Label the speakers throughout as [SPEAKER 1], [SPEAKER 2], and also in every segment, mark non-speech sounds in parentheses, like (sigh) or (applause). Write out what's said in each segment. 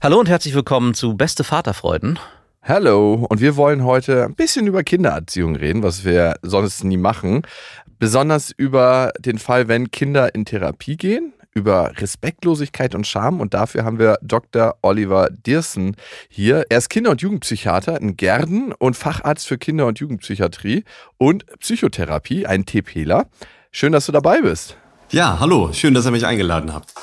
[SPEAKER 1] Hallo und herzlich willkommen zu Beste Vaterfreuden.
[SPEAKER 2] Hallo, und wir wollen heute ein bisschen über Kindererziehung reden, was wir sonst nie machen. Besonders über den Fall, wenn Kinder in Therapie gehen, über Respektlosigkeit und Scham. Und dafür haben wir Dr. Oliver Dirsen hier. Er ist Kinder- und Jugendpsychiater in Gerden und Facharzt für Kinder- und Jugendpsychiatrie und Psychotherapie, ein TPler. Schön, dass du dabei bist.
[SPEAKER 3] Ja, hallo, schön, dass ihr mich eingeladen habt.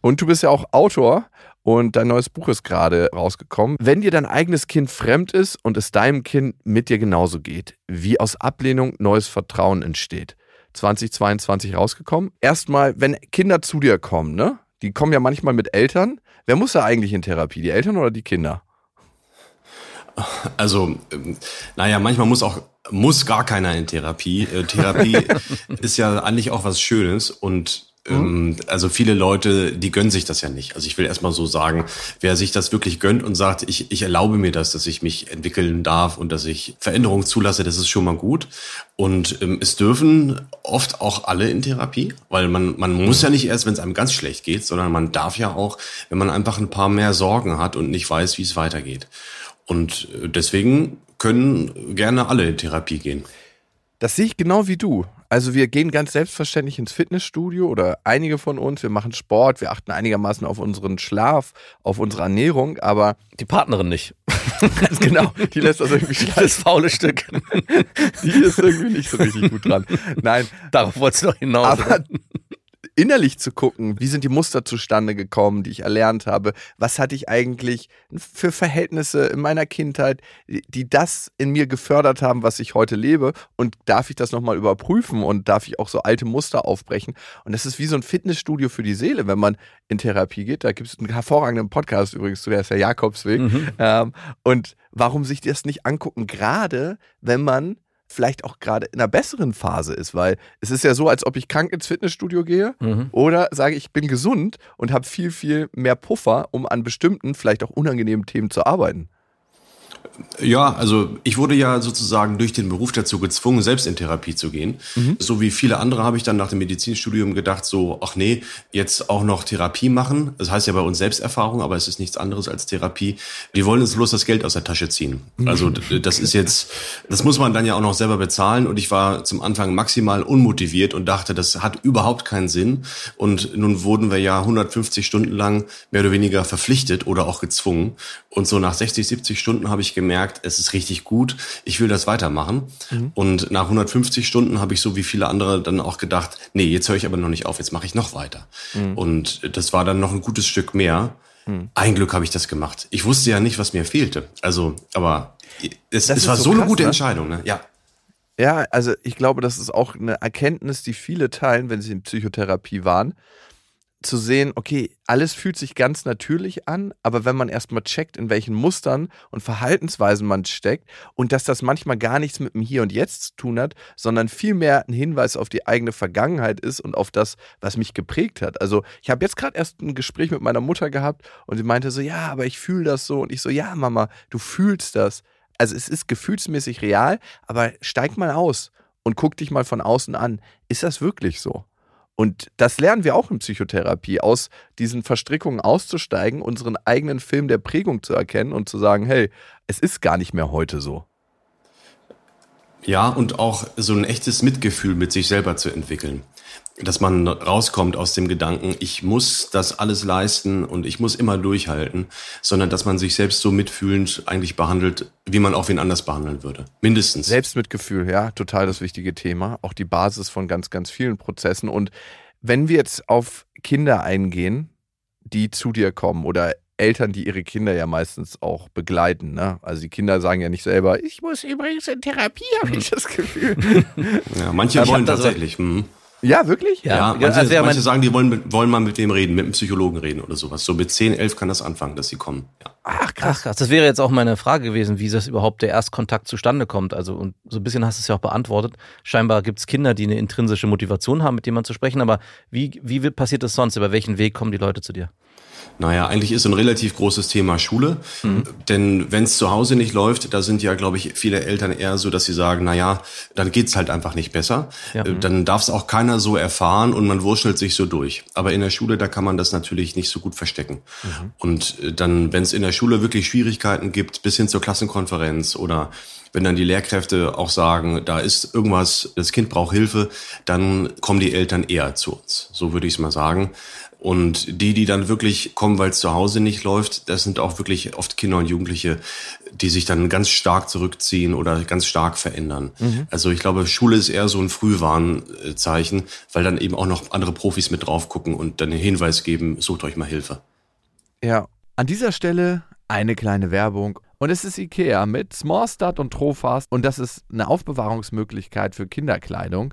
[SPEAKER 2] Und du bist ja auch Autor und dein neues Buch ist gerade rausgekommen. Wenn dir dein eigenes Kind fremd ist und es deinem Kind mit dir genauso geht, wie aus Ablehnung neues Vertrauen entsteht. 2022 rausgekommen. Erstmal, wenn Kinder zu dir kommen, ne? Die kommen ja manchmal mit Eltern. Wer muss da eigentlich in Therapie? Die Eltern oder die Kinder?
[SPEAKER 3] Also, ähm, naja, manchmal muss auch, muss gar keiner in Therapie. Äh, Therapie (laughs) ist ja eigentlich auch was Schönes und ähm, also viele Leute, die gönnen sich das ja nicht. Also ich will erstmal so sagen, wer sich das wirklich gönnt und sagt, ich, ich erlaube mir das, dass ich mich entwickeln darf und dass ich Veränderungen zulasse, das ist schon mal gut. Und ähm, es dürfen oft auch alle in Therapie, weil man, man muss ja nicht erst, wenn es einem ganz schlecht geht, sondern man darf ja auch, wenn man einfach ein paar mehr Sorgen hat und nicht weiß, wie es weitergeht. Und äh, deswegen können gerne alle in Therapie gehen.
[SPEAKER 2] Das sehe ich genau wie du. Also wir gehen ganz selbstverständlich ins Fitnessstudio oder einige von uns, wir machen Sport, wir achten einigermaßen auf unseren Schlaf, auf unsere Ernährung, aber
[SPEAKER 1] Die Partnerin nicht.
[SPEAKER 2] ganz (laughs) genau, die lässt das irgendwie (laughs)
[SPEAKER 1] Das
[SPEAKER 2] schleifen.
[SPEAKER 1] faule Stück.
[SPEAKER 2] Die ist irgendwie nicht so richtig gut dran. Nein,
[SPEAKER 1] Darauf wolltest du doch hinaus.
[SPEAKER 2] aber innerlich zu gucken, wie sind die Muster zustande gekommen, die ich erlernt habe, was hatte ich eigentlich für Verhältnisse in meiner Kindheit, die das in mir gefördert haben, was ich heute lebe? Und darf ich das nochmal überprüfen und darf ich auch so alte Muster aufbrechen? Und das ist wie so ein Fitnessstudio für die Seele, wenn man in Therapie geht, da gibt es einen hervorragenden Podcast übrigens zu, der ist der Jakobsweg. Ähm, und warum sich das nicht angucken, gerade wenn man vielleicht auch gerade in einer besseren Phase ist, weil es ist ja so, als ob ich krank ins Fitnessstudio gehe
[SPEAKER 1] Mhm.
[SPEAKER 2] oder sage, ich bin gesund und habe viel, viel mehr Puffer, um an bestimmten, vielleicht auch unangenehmen Themen zu arbeiten.
[SPEAKER 3] Ja, also ich wurde ja sozusagen durch den Beruf dazu gezwungen, selbst in Therapie zu gehen. So wie viele andere habe ich dann nach dem Medizinstudium gedacht, so, ach nee, jetzt auch noch Therapie machen. Das heißt ja bei uns Selbsterfahrung, aber es ist nichts anderes als Therapie. Die wollen uns bloß das Geld aus der Tasche ziehen. Also d- das ist jetzt, das muss man dann ja auch noch selber bezahlen. Und ich war zum Anfang maximal unmotiviert und dachte, das hat überhaupt keinen Sinn. Und nun wurden wir ja 150 Stunden lang mehr oder weniger verpflichtet oder auch gezwungen. Und so nach 60, 70 Stunden habe ich gemerkt, es ist richtig gut, ich will das weitermachen. Und nach 150 Stunden habe ich so wie viele andere dann auch gedacht, nee, jetzt höre ich aber noch nicht auf, jetzt mache ich noch weiter. Und das war dann noch ein gutes Stück mehr. Ein Glück habe ich das gemacht. Ich wusste ja nicht, was mir fehlte. Also, aber es, es war
[SPEAKER 2] so
[SPEAKER 3] so, eine
[SPEAKER 2] krass,
[SPEAKER 3] gute
[SPEAKER 2] ne?
[SPEAKER 3] Entscheidung. Ne? Ja.
[SPEAKER 2] Ja, also ich glaube, das ist auch eine Erkenntnis, die viele teilen, wenn sie in Psychotherapie waren, zu sehen, okay, alles fühlt sich ganz natürlich an, aber wenn man erstmal checkt, in welchen Mustern und Verhaltensweisen man steckt und dass das manchmal gar nichts mit dem Hier und Jetzt zu tun hat, sondern vielmehr ein Hinweis auf die eigene Vergangenheit ist und auf das, was mich geprägt hat. Also ich habe jetzt gerade erst ein Gespräch mit meiner Mutter gehabt und sie meinte so, ja, aber ich fühle das so und ich so, ja, Mama, du fühlst das. Also es ist gefühlsmäßig real, aber steig mal aus und guck dich mal von außen an. Ist das wirklich so? Und das lernen wir auch in Psychotherapie, aus diesen Verstrickungen auszusteigen, unseren eigenen Film der Prägung zu erkennen und zu sagen, hey, es ist gar nicht mehr heute so.
[SPEAKER 3] Ja, und auch so ein echtes Mitgefühl mit sich selber zu entwickeln. Dass man rauskommt aus dem Gedanken, ich muss das alles leisten und ich muss immer durchhalten, sondern dass man sich selbst so mitfühlend eigentlich behandelt, wie man auch wen anders behandeln würde. Mindestens.
[SPEAKER 2] Selbstmitgefühl, ja, total das wichtige Thema. Auch die Basis von ganz, ganz vielen Prozessen. Und wenn wir jetzt auf Kinder eingehen, die zu dir kommen oder Eltern, die ihre Kinder ja meistens auch begleiten. Ne? Also die Kinder sagen ja nicht selber, ich muss übrigens in Therapie, habe ich (laughs) das Gefühl.
[SPEAKER 3] Ja, manche
[SPEAKER 2] Ich
[SPEAKER 3] wollen tatsächlich. hm.
[SPEAKER 2] Ja, wirklich?
[SPEAKER 3] Ja,
[SPEAKER 1] Ja,
[SPEAKER 3] manche,
[SPEAKER 1] also wäre
[SPEAKER 3] manche
[SPEAKER 1] mein-
[SPEAKER 3] sagen, die wollen, mit, wollen mal mit wem reden, mit einem Psychologen reden oder sowas. So mit 10, 11 kann das anfangen, dass sie kommen. Ja.
[SPEAKER 2] Ach, krass.
[SPEAKER 1] Ach krass, das wäre jetzt auch meine Frage gewesen, wie das überhaupt der Erstkontakt zustande kommt. Also und so ein bisschen hast du es ja auch beantwortet. Scheinbar gibt es Kinder, die eine intrinsische Motivation haben, mit man zu sprechen. Aber wie, wie passiert das sonst? Über welchen Weg kommen die Leute zu dir?
[SPEAKER 3] Naja, eigentlich ist ein relativ großes Thema Schule. Denn wenn es zu Hause nicht läuft, da sind ja, glaube ich, viele Eltern eher so, dass sie sagen, naja, dann geht's halt einfach nicht besser.
[SPEAKER 1] Ja.
[SPEAKER 3] Äh, Dann darf es auch keiner so erfahren und man wurschtelt sich so durch. Aber in der Schule, da kann man das natürlich nicht so gut verstecken. Und äh, dann, wenn es in der Schule wirklich Schwierigkeiten gibt, bis hin zur Klassenkonferenz oder wenn dann die Lehrkräfte auch sagen, da ist irgendwas, das Kind braucht Hilfe, dann kommen die Eltern eher zu uns. So würde ich es mal sagen. Und die, die dann wirklich kommen, weil es zu Hause nicht läuft, das sind auch wirklich oft Kinder und Jugendliche, die sich dann ganz stark zurückziehen oder ganz stark verändern. Also ich glaube, Schule ist eher so ein Frühwarnzeichen, weil dann eben auch noch andere Profis mit drauf gucken und dann den Hinweis geben, sucht euch mal Hilfe.
[SPEAKER 2] Ja. An dieser Stelle eine kleine Werbung. Und es ist Ikea mit Smallstart und Trofast. Und das ist eine Aufbewahrungsmöglichkeit für Kinderkleidung,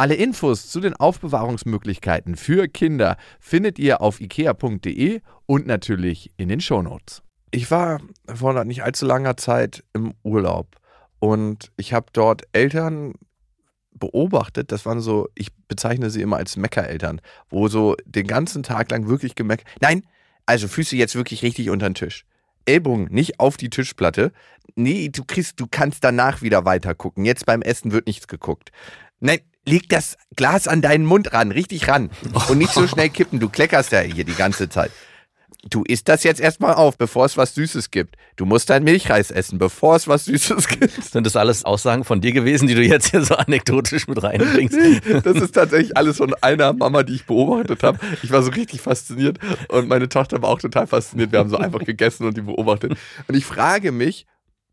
[SPEAKER 2] Alle Infos zu den Aufbewahrungsmöglichkeiten für Kinder findet ihr auf ikea.de und natürlich in den Shownotes. Ich war vor nicht allzu langer Zeit im Urlaub und ich habe dort Eltern beobachtet, das waren so, ich bezeichne sie immer als Meckereltern, wo so den ganzen Tag lang wirklich gemeckert. Nein, also Füße jetzt wirklich richtig unter den Tisch. Ellbogen nicht auf die Tischplatte. Nee, du kriegst, du kannst danach wieder weiter gucken. Jetzt beim Essen wird nichts geguckt. Nein, leg das Glas an deinen Mund ran, richtig ran. Und nicht so schnell kippen, du kleckerst ja hier die ganze Zeit. Du isst das jetzt erstmal auf, bevor es was Süßes gibt. Du musst dein Milchreis essen, bevor es was Süßes gibt.
[SPEAKER 1] Sind das alles Aussagen von dir gewesen, die du jetzt hier so anekdotisch mit reinbringst?
[SPEAKER 2] Das ist tatsächlich alles von einer Mama, die ich beobachtet habe. Ich war so richtig fasziniert und meine Tochter war auch total fasziniert. Wir haben so einfach gegessen und die beobachtet. Und ich frage mich,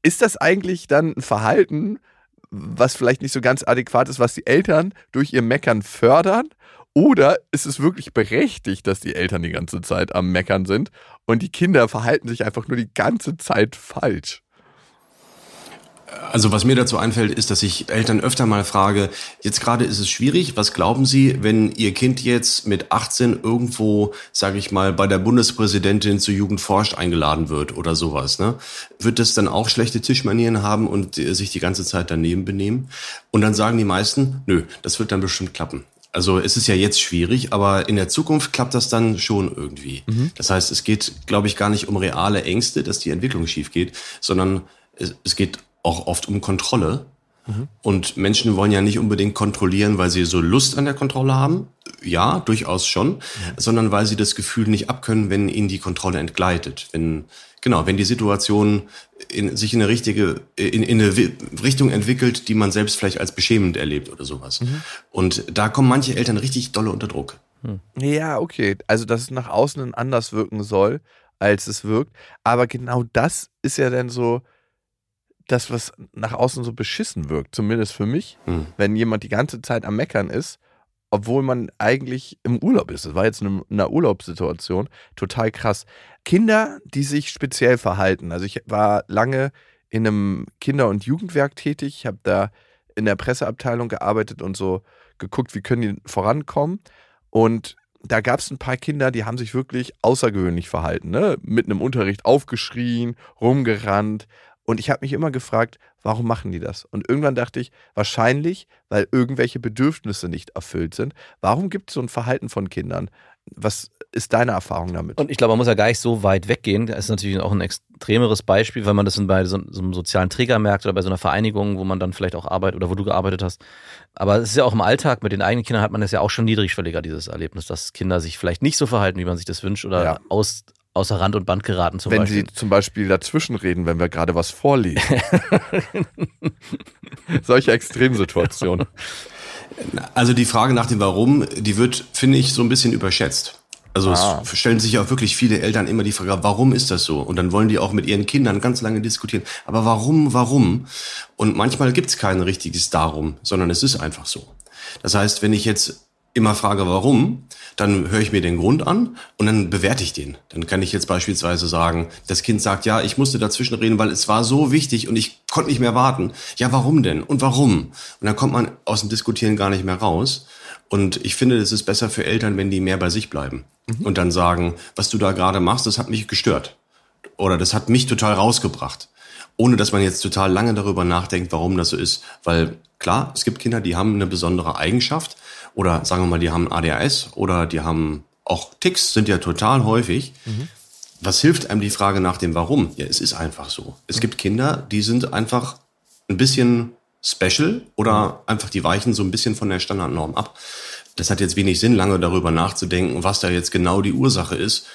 [SPEAKER 2] ist das eigentlich dann ein Verhalten, was vielleicht nicht so ganz adäquat ist, was die Eltern durch ihr Meckern fördern? Oder ist es wirklich berechtigt, dass die Eltern die ganze Zeit am Meckern sind und die Kinder verhalten sich einfach nur die ganze Zeit falsch?
[SPEAKER 3] Also was mir dazu einfällt, ist, dass ich Eltern öfter mal frage, jetzt gerade ist es schwierig, was glauben Sie, wenn Ihr Kind jetzt mit 18 irgendwo, sage ich mal, bei der Bundespräsidentin zu Jugend forscht eingeladen wird oder sowas, ne? Wird das dann auch schlechte Tischmanieren haben und sich die ganze Zeit daneben benehmen? Und dann sagen die meisten, nö, das wird dann bestimmt klappen. Also es ist ja jetzt schwierig, aber in der Zukunft klappt das dann schon irgendwie. Das heißt, es geht, glaube ich, gar nicht um reale Ängste, dass die Entwicklung schief geht, sondern es, es geht auch oft um Kontrolle. Und Menschen wollen ja nicht unbedingt kontrollieren, weil sie so Lust an der Kontrolle haben. Ja, durchaus schon. Sondern weil sie das Gefühl nicht abkönnen, wenn ihnen die Kontrolle entgleitet. Wenn, genau, wenn die Situation in, sich in eine richtige, in, in eine Richtung entwickelt, die man selbst vielleicht als beschämend erlebt oder sowas. Und da kommen manche Eltern richtig dolle unter Druck.
[SPEAKER 2] Ja, okay. Also, dass es nach außen anders wirken soll, als es wirkt. Aber genau das ist ja dann so das, was nach außen so beschissen wirkt. Zumindest für mich.
[SPEAKER 3] Hm.
[SPEAKER 2] Wenn jemand die ganze Zeit am Meckern ist, obwohl man eigentlich im Urlaub ist. Das war jetzt eine, eine Urlaubssituation. Total krass. Kinder, die sich speziell verhalten. Also, ich war lange in einem Kinder- und Jugendwerk tätig. Ich habe da in der Presseabteilung gearbeitet und so geguckt, wie können die vorankommen. Und da gab es ein paar Kinder, die haben sich wirklich außergewöhnlich verhalten. Ne? Mitten im Unterricht aufgeschrien, rumgerannt. Und ich habe mich immer gefragt, warum machen die das? Und irgendwann dachte ich, wahrscheinlich, weil irgendwelche Bedürfnisse nicht erfüllt sind. Warum gibt es so ein Verhalten von Kindern? Was ist deine Erfahrung damit?
[SPEAKER 1] Und ich glaube, man muss ja gar nicht so weit weggehen. Das ist natürlich auch ein extremeres Beispiel, weil man das bei so, so einem sozialen Träger merkt oder bei so einer Vereinigung, wo man dann vielleicht auch arbeitet oder wo du gearbeitet hast. Aber es ist ja auch im Alltag mit den eigenen Kindern hat man das ja auch schon niedrigschwelliger, dieses Erlebnis, dass Kinder sich vielleicht nicht so verhalten, wie man sich das wünscht oder
[SPEAKER 2] Ja.
[SPEAKER 1] aus, außer Rand und Band geraten zum
[SPEAKER 2] wenn
[SPEAKER 1] Beispiel.
[SPEAKER 2] sie zum Beispiel dazwischen reden, wenn wir gerade was vorlesen. (laughs) Solche Extremsituationen.
[SPEAKER 3] Also die Frage nach dem Warum, die wird, finde ich, so ein bisschen überschätzt. Also
[SPEAKER 2] Ah.
[SPEAKER 3] es stellen sich auch wirklich viele Eltern immer die Frage, warum ist das so? Und dann wollen die auch mit ihren Kindern ganz lange diskutieren. Aber warum, warum? Und manchmal gibt es kein richtiges Darum, sondern es ist einfach so. Das heißt, wenn ich jetzt immer frage, warum, dann höre ich mir den Grund an und dann bewerte ich den. Dann kann ich jetzt beispielsweise sagen, das Kind sagt, ja, ich musste dazwischen reden, weil es war so wichtig und ich konnte nicht mehr warten. Ja, warum denn? Und warum? Und dann kommt man aus dem Diskutieren gar nicht mehr raus. Und ich finde, es ist besser für Eltern, wenn die mehr bei sich bleiben und dann sagen, was du da gerade machst, das hat mich gestört. Oder das hat mich total rausgebracht. Ohne dass man jetzt total lange darüber nachdenkt, warum das so ist. Weil klar, es gibt Kinder, die haben eine besondere Eigenschaft oder sagen wir mal, die haben ADHS oder die haben auch Ticks, sind ja total häufig. Was hilft einem die Frage nach dem Warum? Ja, es ist einfach so. Es gibt Kinder, die sind einfach ein bisschen special oder einfach die weichen so ein bisschen von der Standardnorm ab. Das hat jetzt wenig Sinn, lange darüber nachzudenken, was da jetzt genau die Ursache ist.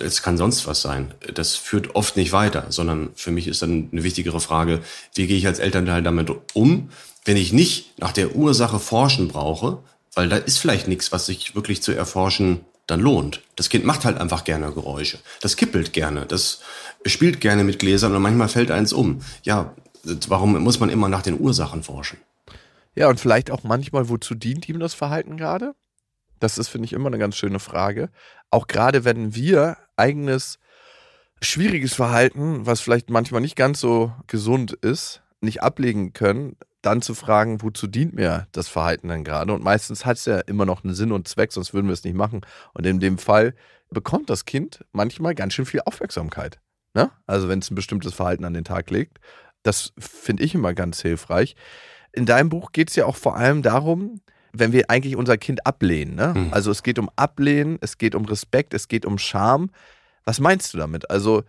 [SPEAKER 3] Es kann sonst was sein. Das führt oft nicht weiter, sondern für mich ist dann eine wichtigere Frage, wie gehe ich als Elternteil damit um, wenn ich nicht nach der Ursache forschen brauche, weil da ist vielleicht nichts, was sich wirklich zu erforschen dann lohnt. Das Kind macht halt einfach gerne Geräusche. Das kippelt gerne, das spielt gerne mit Gläsern und manchmal fällt eins um. Ja, warum muss man immer nach den Ursachen forschen?
[SPEAKER 2] Ja, und vielleicht auch manchmal, wozu dient ihm das Verhalten gerade? Das ist, finde ich, immer eine ganz schöne Frage. Auch gerade wenn wir eigenes schwieriges Verhalten, was vielleicht manchmal nicht ganz so gesund ist, nicht ablegen können, dann zu fragen, wozu dient mir das Verhalten denn gerade? Und meistens hat es ja immer noch einen Sinn und Zweck, sonst würden wir es nicht machen. Und in dem Fall bekommt das Kind manchmal ganz schön viel Aufmerksamkeit. Ne? Also wenn es ein bestimmtes Verhalten an den Tag legt. Das finde ich immer ganz hilfreich. In deinem Buch geht es ja auch vor allem darum, wenn wir eigentlich unser Kind ablehnen. Ne?
[SPEAKER 3] Mhm.
[SPEAKER 2] Also es geht um Ablehnen, es geht um Respekt, es geht um Scham. Was meinst du damit? Also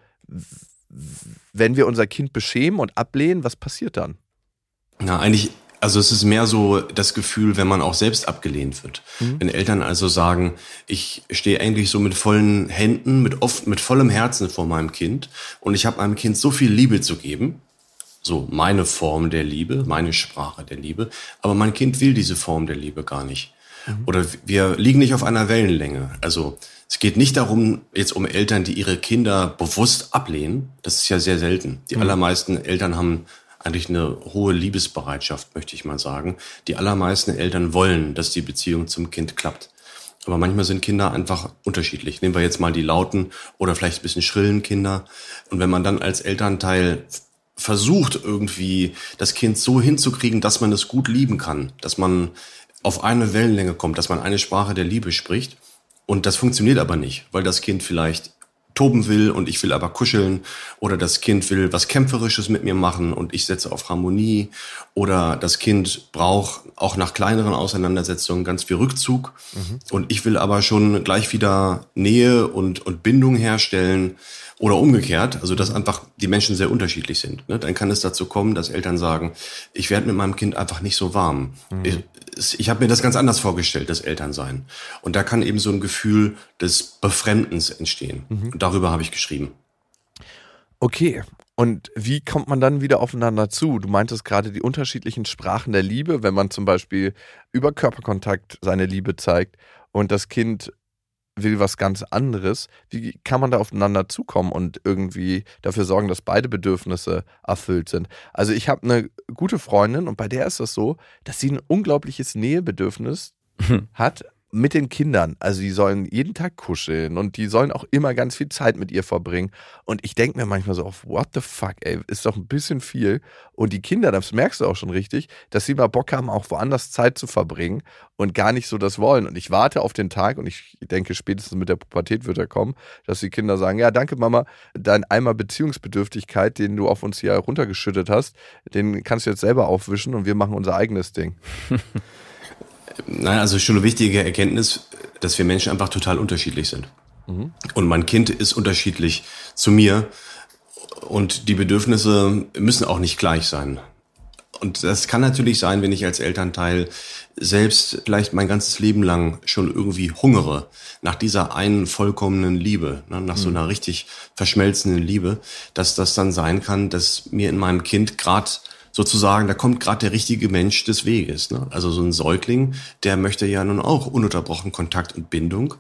[SPEAKER 2] wenn wir unser Kind beschämen und ablehnen, was passiert dann?
[SPEAKER 3] Na, eigentlich, also es ist mehr so das Gefühl, wenn man auch selbst abgelehnt wird. Wenn Eltern also sagen, ich stehe eigentlich so mit vollen Händen, mit oft mit vollem Herzen vor meinem Kind und ich habe meinem Kind so viel Liebe zu geben, so meine Form der Liebe, meine Sprache der Liebe, aber mein Kind will diese Form der Liebe gar nicht. Oder wir liegen nicht auf einer Wellenlänge. Also es geht nicht darum, jetzt um Eltern, die ihre Kinder bewusst ablehnen. Das ist ja sehr selten. Die allermeisten Eltern haben eigentlich eine hohe Liebesbereitschaft, möchte ich mal sagen. Die allermeisten Eltern wollen, dass die Beziehung zum Kind klappt. Aber manchmal sind Kinder einfach unterschiedlich. Nehmen wir jetzt mal die lauten oder vielleicht ein bisschen schrillen Kinder. Und wenn man dann als Elternteil versucht, irgendwie das Kind so hinzukriegen, dass man es gut lieben kann, dass man auf eine Wellenlänge kommt, dass man eine Sprache der Liebe spricht. Und das funktioniert aber nicht, weil das Kind vielleicht toben will und ich will aber kuscheln oder das Kind will was Kämpferisches mit mir machen und ich setze auf Harmonie oder das Kind braucht auch nach kleineren Auseinandersetzungen ganz viel Rückzug und ich will aber schon gleich wieder Nähe und, und Bindung herstellen oder umgekehrt, also dass einfach die Menschen sehr unterschiedlich sind. Ne? Dann kann es dazu kommen, dass Eltern sagen, ich werde mit meinem Kind einfach nicht so warm. Es- ich habe mir das ganz anders vorgestellt, das Elternsein. Und da kann eben so ein Gefühl des Befremdens entstehen. Und darüber habe ich geschrieben.
[SPEAKER 2] Okay. Und wie kommt man dann wieder aufeinander zu? Du meintest gerade die unterschiedlichen Sprachen der Liebe, wenn man zum Beispiel über Körperkontakt seine Liebe zeigt und das Kind will was ganz anderes. Wie kann man da aufeinander zukommen und irgendwie dafür sorgen, dass beide Bedürfnisse erfüllt sind? Also ich habe eine gute Freundin und bei der ist das so, dass sie ein unglaubliches Nähebedürfnis hat, mit den Kindern. Also die sollen jeden Tag kuscheln und die sollen auch immer ganz viel Zeit mit ihr verbringen. Und ich denke mir manchmal so, what the fuck, ey, ist doch ein bisschen viel. Und die Kinder, das merkst du auch schon richtig, dass sie mal Bock haben, auch woanders Zeit zu verbringen und gar nicht so das wollen. Und ich warte auf den Tag und ich denke, spätestens mit der Pubertät wird er kommen, dass die Kinder sagen, ja, danke Mama, dein einmal Beziehungsbedürftigkeit, den du auf uns hier runtergeschüttet hast, den kannst du jetzt selber aufwischen und wir machen unser eigenes Ding. (laughs)
[SPEAKER 3] Naja, also schon eine wichtige Erkenntnis, dass wir Menschen einfach total unterschiedlich sind. Mhm. Und mein Kind ist unterschiedlich zu mir und die Bedürfnisse müssen auch nicht gleich sein. Und das kann natürlich sein, wenn ich als Elternteil selbst vielleicht mein ganzes Leben lang schon irgendwie hungere nach dieser einen vollkommenen Liebe, ne, nach mhm. so einer richtig verschmelzenden Liebe, dass das dann sein kann, dass mir in meinem Kind gerade sozusagen, da kommt gerade der richtige Mensch des Weges. Ne? Also so ein Säugling, der möchte ja nun auch ununterbrochen Kontakt und Bindung.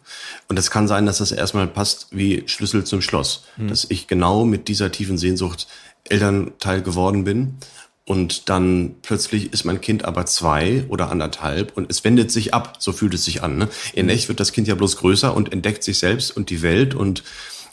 [SPEAKER 3] Und es kann sein, dass das erstmal passt wie Schlüssel zum Schloss. Mhm. Dass ich genau mit dieser tiefen Sehnsucht Elternteil geworden bin. Und dann plötzlich ist mein Kind aber zwei oder anderthalb und es wendet sich ab. So fühlt es sich an. Ne? In hm. echt wird das Kind ja bloß größer und entdeckt sich selbst und die Welt und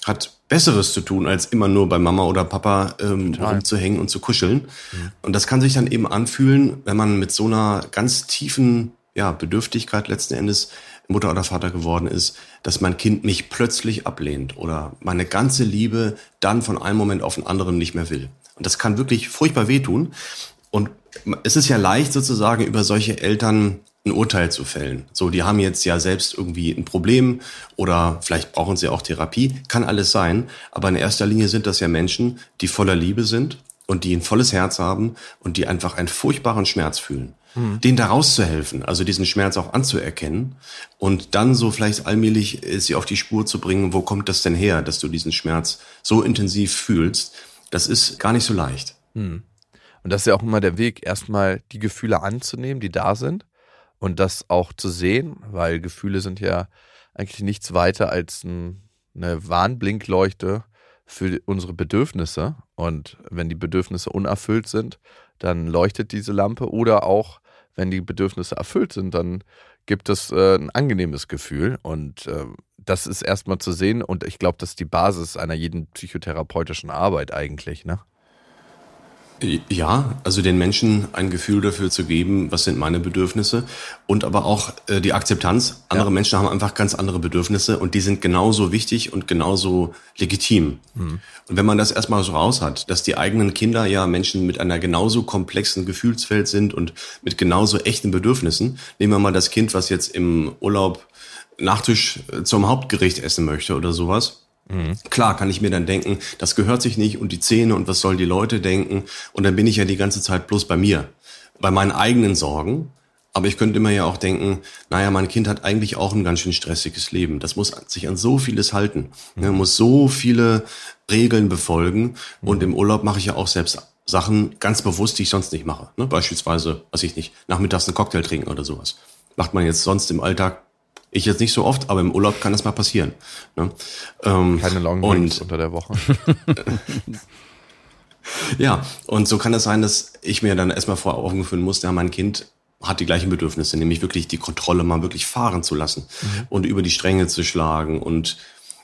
[SPEAKER 3] hat Besseres zu tun, als immer nur bei Mama oder Papa ähm, rumzuhängen und zu kuscheln. Mhm. Und das kann sich dann eben anfühlen, wenn man mit so einer ganz tiefen ja, Bedürftigkeit letzten Endes Mutter oder Vater geworden ist, dass mein Kind mich plötzlich ablehnt oder meine ganze Liebe dann von einem Moment auf den anderen nicht mehr will. Und das kann wirklich furchtbar wehtun. Und es ist ja leicht sozusagen über solche Eltern ein Urteil zu fällen. So, die haben jetzt ja selbst irgendwie ein Problem oder vielleicht brauchen sie auch Therapie, kann alles sein. Aber in erster Linie sind das ja Menschen, die voller Liebe sind und die ein volles Herz haben und die einfach einen furchtbaren Schmerz fühlen. Mhm. Denen da rauszuhelfen, also diesen Schmerz auch anzuerkennen und dann so vielleicht allmählich sie auf die Spur zu bringen, wo kommt das denn her, dass du diesen Schmerz so intensiv fühlst, das ist gar nicht so leicht.
[SPEAKER 2] Mhm. Und das ist ja auch immer der Weg, erstmal die Gefühle anzunehmen, die da sind und das auch zu sehen, weil Gefühle sind ja eigentlich nichts weiter als ein, eine Warnblinkleuchte für unsere Bedürfnisse. Und wenn die Bedürfnisse unerfüllt sind, dann leuchtet diese Lampe. Oder auch, wenn die Bedürfnisse erfüllt sind, dann gibt es äh, ein angenehmes Gefühl. Und äh, das ist erstmal zu sehen. Und ich glaube, das ist die Basis einer jeden psychotherapeutischen Arbeit eigentlich. Ne?
[SPEAKER 3] Ja, also den Menschen ein Gefühl dafür zu geben, was sind meine Bedürfnisse und aber auch äh, die Akzeptanz. Andere ja. Menschen haben einfach ganz andere Bedürfnisse und die sind genauso wichtig und genauso legitim. Mhm. Und wenn man das erstmal so raus hat, dass die eigenen Kinder ja Menschen mit einer genauso komplexen Gefühlswelt sind und mit genauso echten Bedürfnissen, nehmen wir mal das Kind, was jetzt im Urlaub Nachtisch äh, zum Hauptgericht essen möchte oder sowas Mhm. Klar kann ich mir dann denken, das gehört sich nicht und die Zähne und was sollen die Leute denken und dann bin ich ja die ganze Zeit bloß bei mir, bei meinen eigenen Sorgen. Aber ich könnte mir ja auch denken, naja, mein Kind hat eigentlich auch ein ganz schön stressiges Leben. Das muss sich an so vieles halten. Mhm. Ne, muss so viele Regeln befolgen. Mhm. Und im Urlaub mache ich ja auch selbst Sachen ganz bewusst, die ich sonst nicht mache. Ne? Beispielsweise, was ich nicht, nachmittags einen Cocktail trinken oder sowas. Macht man jetzt sonst im Alltag ich jetzt nicht so oft, aber im Urlaub kann das mal passieren. Ne?
[SPEAKER 2] Ähm, Keine Long und, unter der Woche. (laughs)
[SPEAKER 3] ja, und so kann es sein, dass ich mir dann erstmal vor Augen führen muss, ja, mein Kind hat die gleichen Bedürfnisse, nämlich wirklich die Kontrolle mal wirklich fahren zu lassen mhm. und über die Stränge zu schlagen und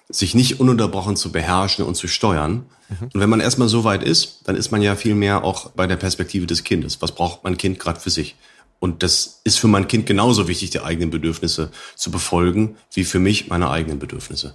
[SPEAKER 3] sich nicht ununterbrochen zu beherrschen und zu steuern. Mhm. Und wenn man erstmal so weit ist, dann ist man ja viel mehr auch bei der Perspektive des Kindes. Was braucht mein Kind gerade für sich? Und das ist für mein Kind genauso wichtig, die eigenen Bedürfnisse zu befolgen, wie für mich meine eigenen Bedürfnisse.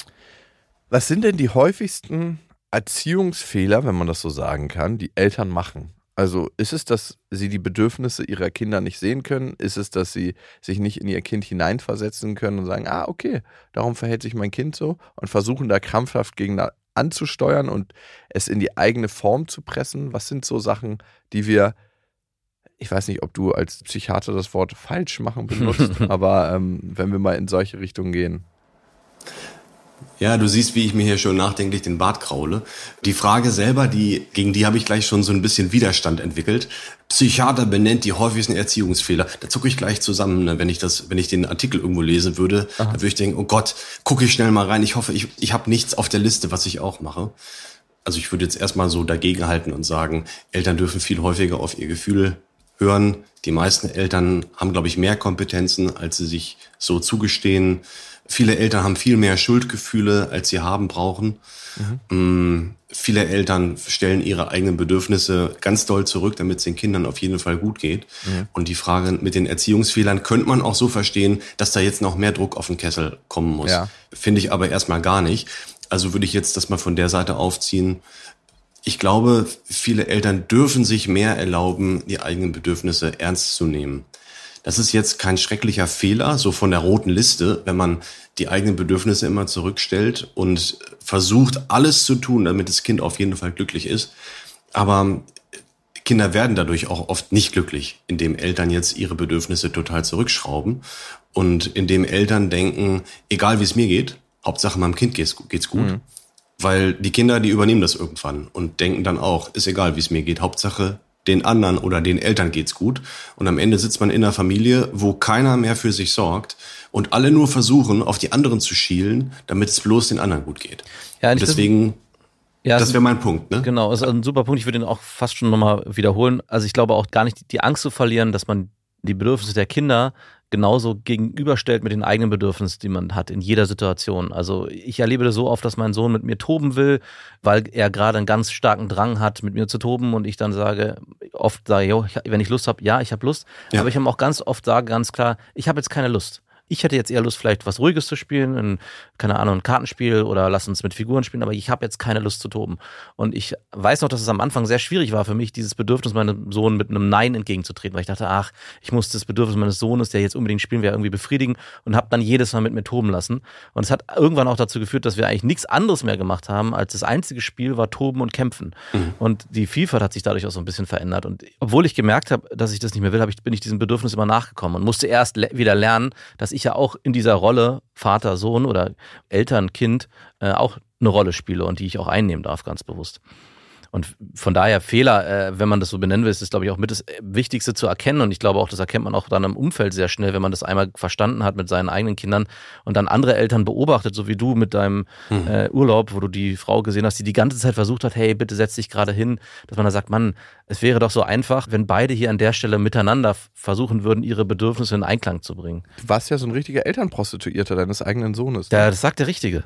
[SPEAKER 2] Was sind denn die häufigsten Erziehungsfehler, wenn man das so sagen kann, die Eltern machen? Also ist es, dass sie die Bedürfnisse ihrer Kinder nicht sehen können? Ist es, dass sie sich nicht in ihr Kind hineinversetzen können und sagen, ah, okay, darum verhält sich mein Kind so und versuchen da krampfhaft gegen anzusteuern und es in die eigene Form zu pressen? Was sind so Sachen, die wir ich weiß nicht, ob du als Psychiater das Wort falsch machen benutzt, (laughs) aber ähm, wenn wir mal in solche Richtungen gehen.
[SPEAKER 3] Ja, du siehst, wie ich mir hier schon nachdenklich den Bart kraule. Die Frage selber, die, gegen die habe ich gleich schon so ein bisschen Widerstand entwickelt. Psychiater benennt die häufigsten Erziehungsfehler. Da zucke ich gleich zusammen, ne, wenn ich das, wenn ich den Artikel irgendwo lesen würde. Aha. Da würde ich denken, oh Gott, gucke ich schnell mal rein. Ich hoffe, ich, ich habe nichts auf der Liste, was ich auch mache. Also ich würde jetzt erstmal so dagegenhalten und sagen, Eltern dürfen viel häufiger auf ihr Gefühl hören, die meisten Eltern haben, glaube ich, mehr Kompetenzen, als sie sich so zugestehen. Viele Eltern haben viel mehr Schuldgefühle, als sie haben brauchen. Mhm. Viele Eltern stellen ihre eigenen Bedürfnisse ganz doll zurück, damit es den Kindern auf jeden Fall gut geht. Mhm. Und die Frage mit den Erziehungsfehlern könnte man auch so verstehen, dass da jetzt noch mehr Druck auf den Kessel kommen muss. Ja. Finde ich aber erstmal gar nicht. Also würde ich jetzt das mal von der Seite aufziehen. Ich glaube, viele Eltern dürfen sich mehr erlauben, die eigenen Bedürfnisse ernst zu nehmen. Das ist jetzt kein schrecklicher Fehler, so von der roten Liste, wenn man die eigenen Bedürfnisse immer zurückstellt und versucht, alles zu tun, damit das Kind auf jeden Fall glücklich ist. Aber Kinder werden dadurch auch oft nicht glücklich, indem Eltern jetzt ihre Bedürfnisse total zurückschrauben und indem Eltern denken, egal wie es mir geht, Hauptsache meinem Kind geht's, geht's gut. Mhm. Weil die Kinder, die übernehmen das irgendwann und denken dann auch, ist egal, wie es mir geht, Hauptsache den anderen oder den Eltern geht's gut. Und am Ende sitzt man in einer Familie, wo keiner mehr für sich sorgt und alle nur versuchen, auf die anderen zu schielen, damit es bloß den anderen gut geht. Ja, und deswegen. Ja, das wäre mein Punkt, ne?
[SPEAKER 1] Genau, ist ein super Punkt. Ich würde ihn auch fast schon nochmal wiederholen. Also ich glaube auch gar nicht die Angst zu verlieren, dass man die Bedürfnisse der Kinder genauso gegenüberstellt mit den eigenen Bedürfnissen, die man hat in jeder Situation. Also ich erlebe das so oft, dass mein Sohn mit mir toben will, weil er gerade einen ganz starken Drang hat, mit mir zu toben und ich dann sage, oft sage, yo, wenn ich Lust habe, ja, ich habe Lust. Ja. Aber ich habe auch ganz oft sage ganz klar, ich habe jetzt keine Lust. Ich hätte jetzt eher Lust, vielleicht was Ruhiges zu spielen, ein, keine Ahnung, ein Kartenspiel oder lass uns mit Figuren spielen, aber ich habe jetzt keine Lust zu toben. Und ich weiß noch, dass es am Anfang sehr schwierig war für mich, dieses Bedürfnis meinem Sohn mit einem Nein entgegenzutreten, weil ich dachte, ach, ich muss das Bedürfnis meines Sohnes, der jetzt unbedingt spielen will, irgendwie befriedigen und habe dann jedes Mal mit mir toben lassen. Und es hat irgendwann auch dazu geführt, dass wir eigentlich nichts anderes mehr gemacht haben, als das einzige Spiel war Toben und Kämpfen. Mhm. Und die Vielfalt hat sich dadurch auch so ein bisschen verändert. Und obwohl ich gemerkt habe, dass ich das nicht mehr will, ich, bin ich diesem Bedürfnis immer nachgekommen und musste erst wieder lernen, dass ich ja auch in dieser Rolle Vater, Sohn oder Eltern, Kind äh, auch eine Rolle spiele und die ich auch einnehmen darf, ganz bewusst. Und von daher Fehler, äh, wenn man das so benennen will, ist glaube ich, auch mit das Wichtigste zu erkennen. Und ich glaube auch, das erkennt man auch dann im Umfeld sehr schnell, wenn man das einmal verstanden hat mit seinen eigenen Kindern und dann andere Eltern beobachtet, so wie du mit deinem mhm. äh, Urlaub, wo du die Frau gesehen hast, die die ganze Zeit versucht hat, hey, bitte setz dich gerade hin, dass man da sagt, Mann, es wäre doch so einfach, wenn beide hier an der Stelle miteinander versuchen würden, ihre Bedürfnisse in Einklang zu bringen.
[SPEAKER 2] Du warst ja so ein richtiger Elternprostituierter deines eigenen Sohnes.
[SPEAKER 1] Ja, das sagt der Richtige.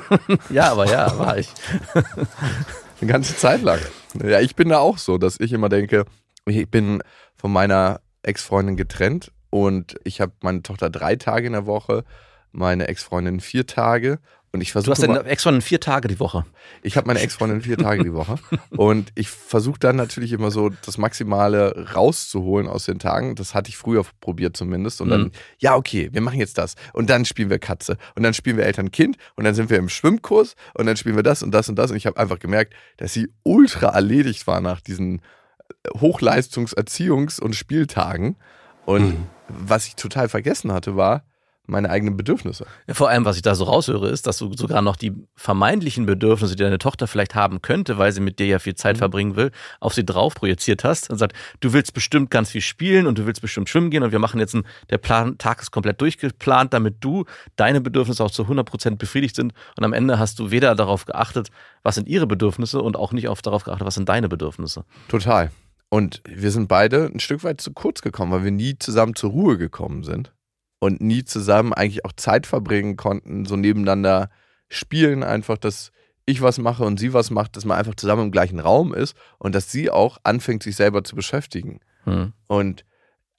[SPEAKER 1] (laughs) ja, aber ja, war ich. (laughs)
[SPEAKER 2] Eine ganze Zeit lang. Ja, ich bin da auch so, dass ich immer denke, ich bin von meiner Ex-Freundin getrennt und ich habe meine Tochter drei Tage in der Woche, meine Ex-Freundin vier Tage und ich versuche.
[SPEAKER 1] Du hast deine Ex-Freundin vier Tage die Woche.
[SPEAKER 2] Ich habe meine Ex-Freundin vier Tage die Woche. (laughs) Und ich versuche dann natürlich immer so das Maximale rauszuholen aus den Tagen. Das hatte ich früher probiert zumindest. Und dann, mhm. ja, okay, wir machen jetzt das. Und dann spielen wir Katze. Und dann spielen wir Eltern-Kind. Und dann sind wir im Schwimmkurs. Und dann spielen wir das und das und das. Und ich habe einfach gemerkt, dass sie ultra erledigt war nach diesen Hochleistungs-Erziehungs- und Spieltagen. Und mhm. was ich total vergessen hatte, war, meine eigenen Bedürfnisse.
[SPEAKER 1] Ja, vor allem, was ich da so raushöre, ist, dass du sogar noch die vermeintlichen Bedürfnisse, die deine Tochter vielleicht haben könnte, weil sie mit dir ja viel Zeit mhm. verbringen will, auf sie drauf projiziert hast und sagt, du willst bestimmt ganz viel spielen und du willst bestimmt schwimmen gehen und wir machen jetzt einen, der Plan, Tag ist komplett durchgeplant, damit du deine Bedürfnisse auch zu 100 Prozent befriedigt sind und am Ende hast du weder darauf geachtet, was sind ihre Bedürfnisse und auch nicht auf darauf geachtet, was sind deine Bedürfnisse.
[SPEAKER 2] Total. Und wir sind beide ein Stück weit zu kurz gekommen, weil wir nie zusammen zur Ruhe gekommen sind und nie zusammen eigentlich auch Zeit verbringen konnten, so nebeneinander spielen, einfach, dass ich was mache und sie was macht, dass man einfach zusammen im gleichen Raum ist und dass sie auch anfängt, sich selber zu beschäftigen. Hm. Und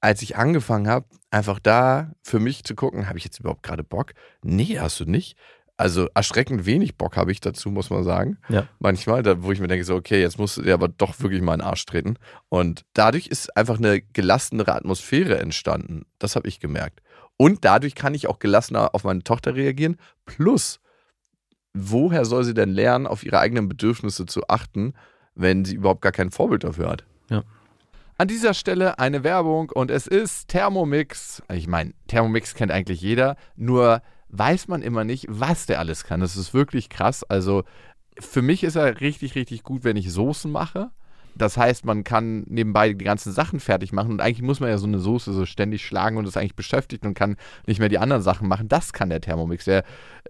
[SPEAKER 2] als ich angefangen habe, einfach da für mich zu gucken, habe ich jetzt überhaupt gerade Bock? Nee, hast du nicht. Also erschreckend wenig Bock habe ich dazu, muss man sagen. Ja. Manchmal, da, wo ich mir denke, so, okay, jetzt musst du dir aber doch wirklich mal in den Arsch treten. Und dadurch ist einfach eine gelassenere Atmosphäre entstanden. Das habe ich gemerkt. Und dadurch kann ich auch gelassener auf meine Tochter reagieren. Plus, woher soll sie denn lernen, auf ihre eigenen Bedürfnisse zu achten, wenn sie überhaupt gar kein Vorbild dafür hat? Ja. An dieser Stelle eine Werbung und es ist Thermomix. Ich meine, Thermomix kennt eigentlich jeder, nur weiß man immer nicht, was der alles kann. Das ist wirklich krass. Also für mich ist er richtig, richtig gut, wenn ich Soßen mache. Das heißt, man kann nebenbei die ganzen Sachen fertig machen und eigentlich muss man ja so eine Soße so ständig schlagen und ist eigentlich beschäftigt und kann nicht mehr die anderen Sachen machen. Das kann der Thermomix. Der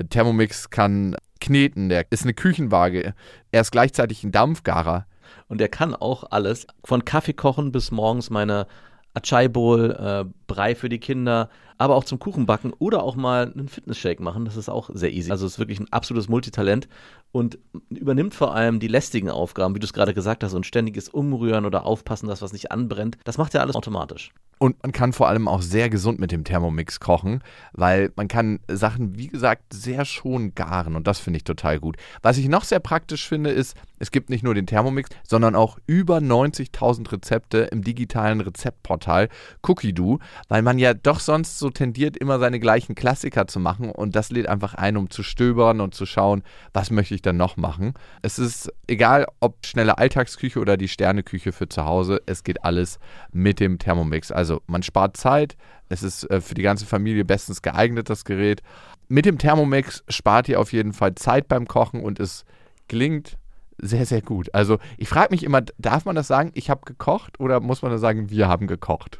[SPEAKER 2] Thermomix kann kneten, der ist eine Küchenwaage, er ist gleichzeitig ein Dampfgarer.
[SPEAKER 1] und der kann auch alles. Von Kaffee kochen bis morgens meine Achai Bowl, äh, Brei für die Kinder, aber auch zum Kuchenbacken oder auch mal einen Fitness-Shake machen. Das ist auch sehr easy. Also es ist wirklich ein absolutes Multitalent und übernimmt vor allem die lästigen Aufgaben, wie du es gerade gesagt hast, und ständiges Umrühren oder Aufpassen, dass was nicht anbrennt. Das macht ja alles automatisch.
[SPEAKER 2] Und man kann vor allem auch sehr gesund mit dem Thermomix kochen, weil man kann Sachen, wie gesagt, sehr schon garen und das finde ich total gut. Was ich noch sehr praktisch finde, ist, es gibt nicht nur den Thermomix, sondern auch über 90.000 Rezepte im digitalen Rezeptportal Cookie-Doo, weil man ja doch sonst so tendiert, immer seine gleichen Klassiker zu machen und das lädt einfach ein, um zu stöbern und zu schauen, was möchte ich dann noch machen. Es ist egal, ob schnelle Alltagsküche oder die Sterneküche für zu Hause, es geht alles mit dem Thermomix. Also man spart Zeit, es ist äh, für die ganze Familie bestens geeignet, das Gerät. Mit dem Thermomix spart ihr auf jeden Fall Zeit beim Kochen und es klingt sehr, sehr gut. Also ich frage mich immer, darf man das sagen, ich habe gekocht oder muss man das sagen, wir haben gekocht?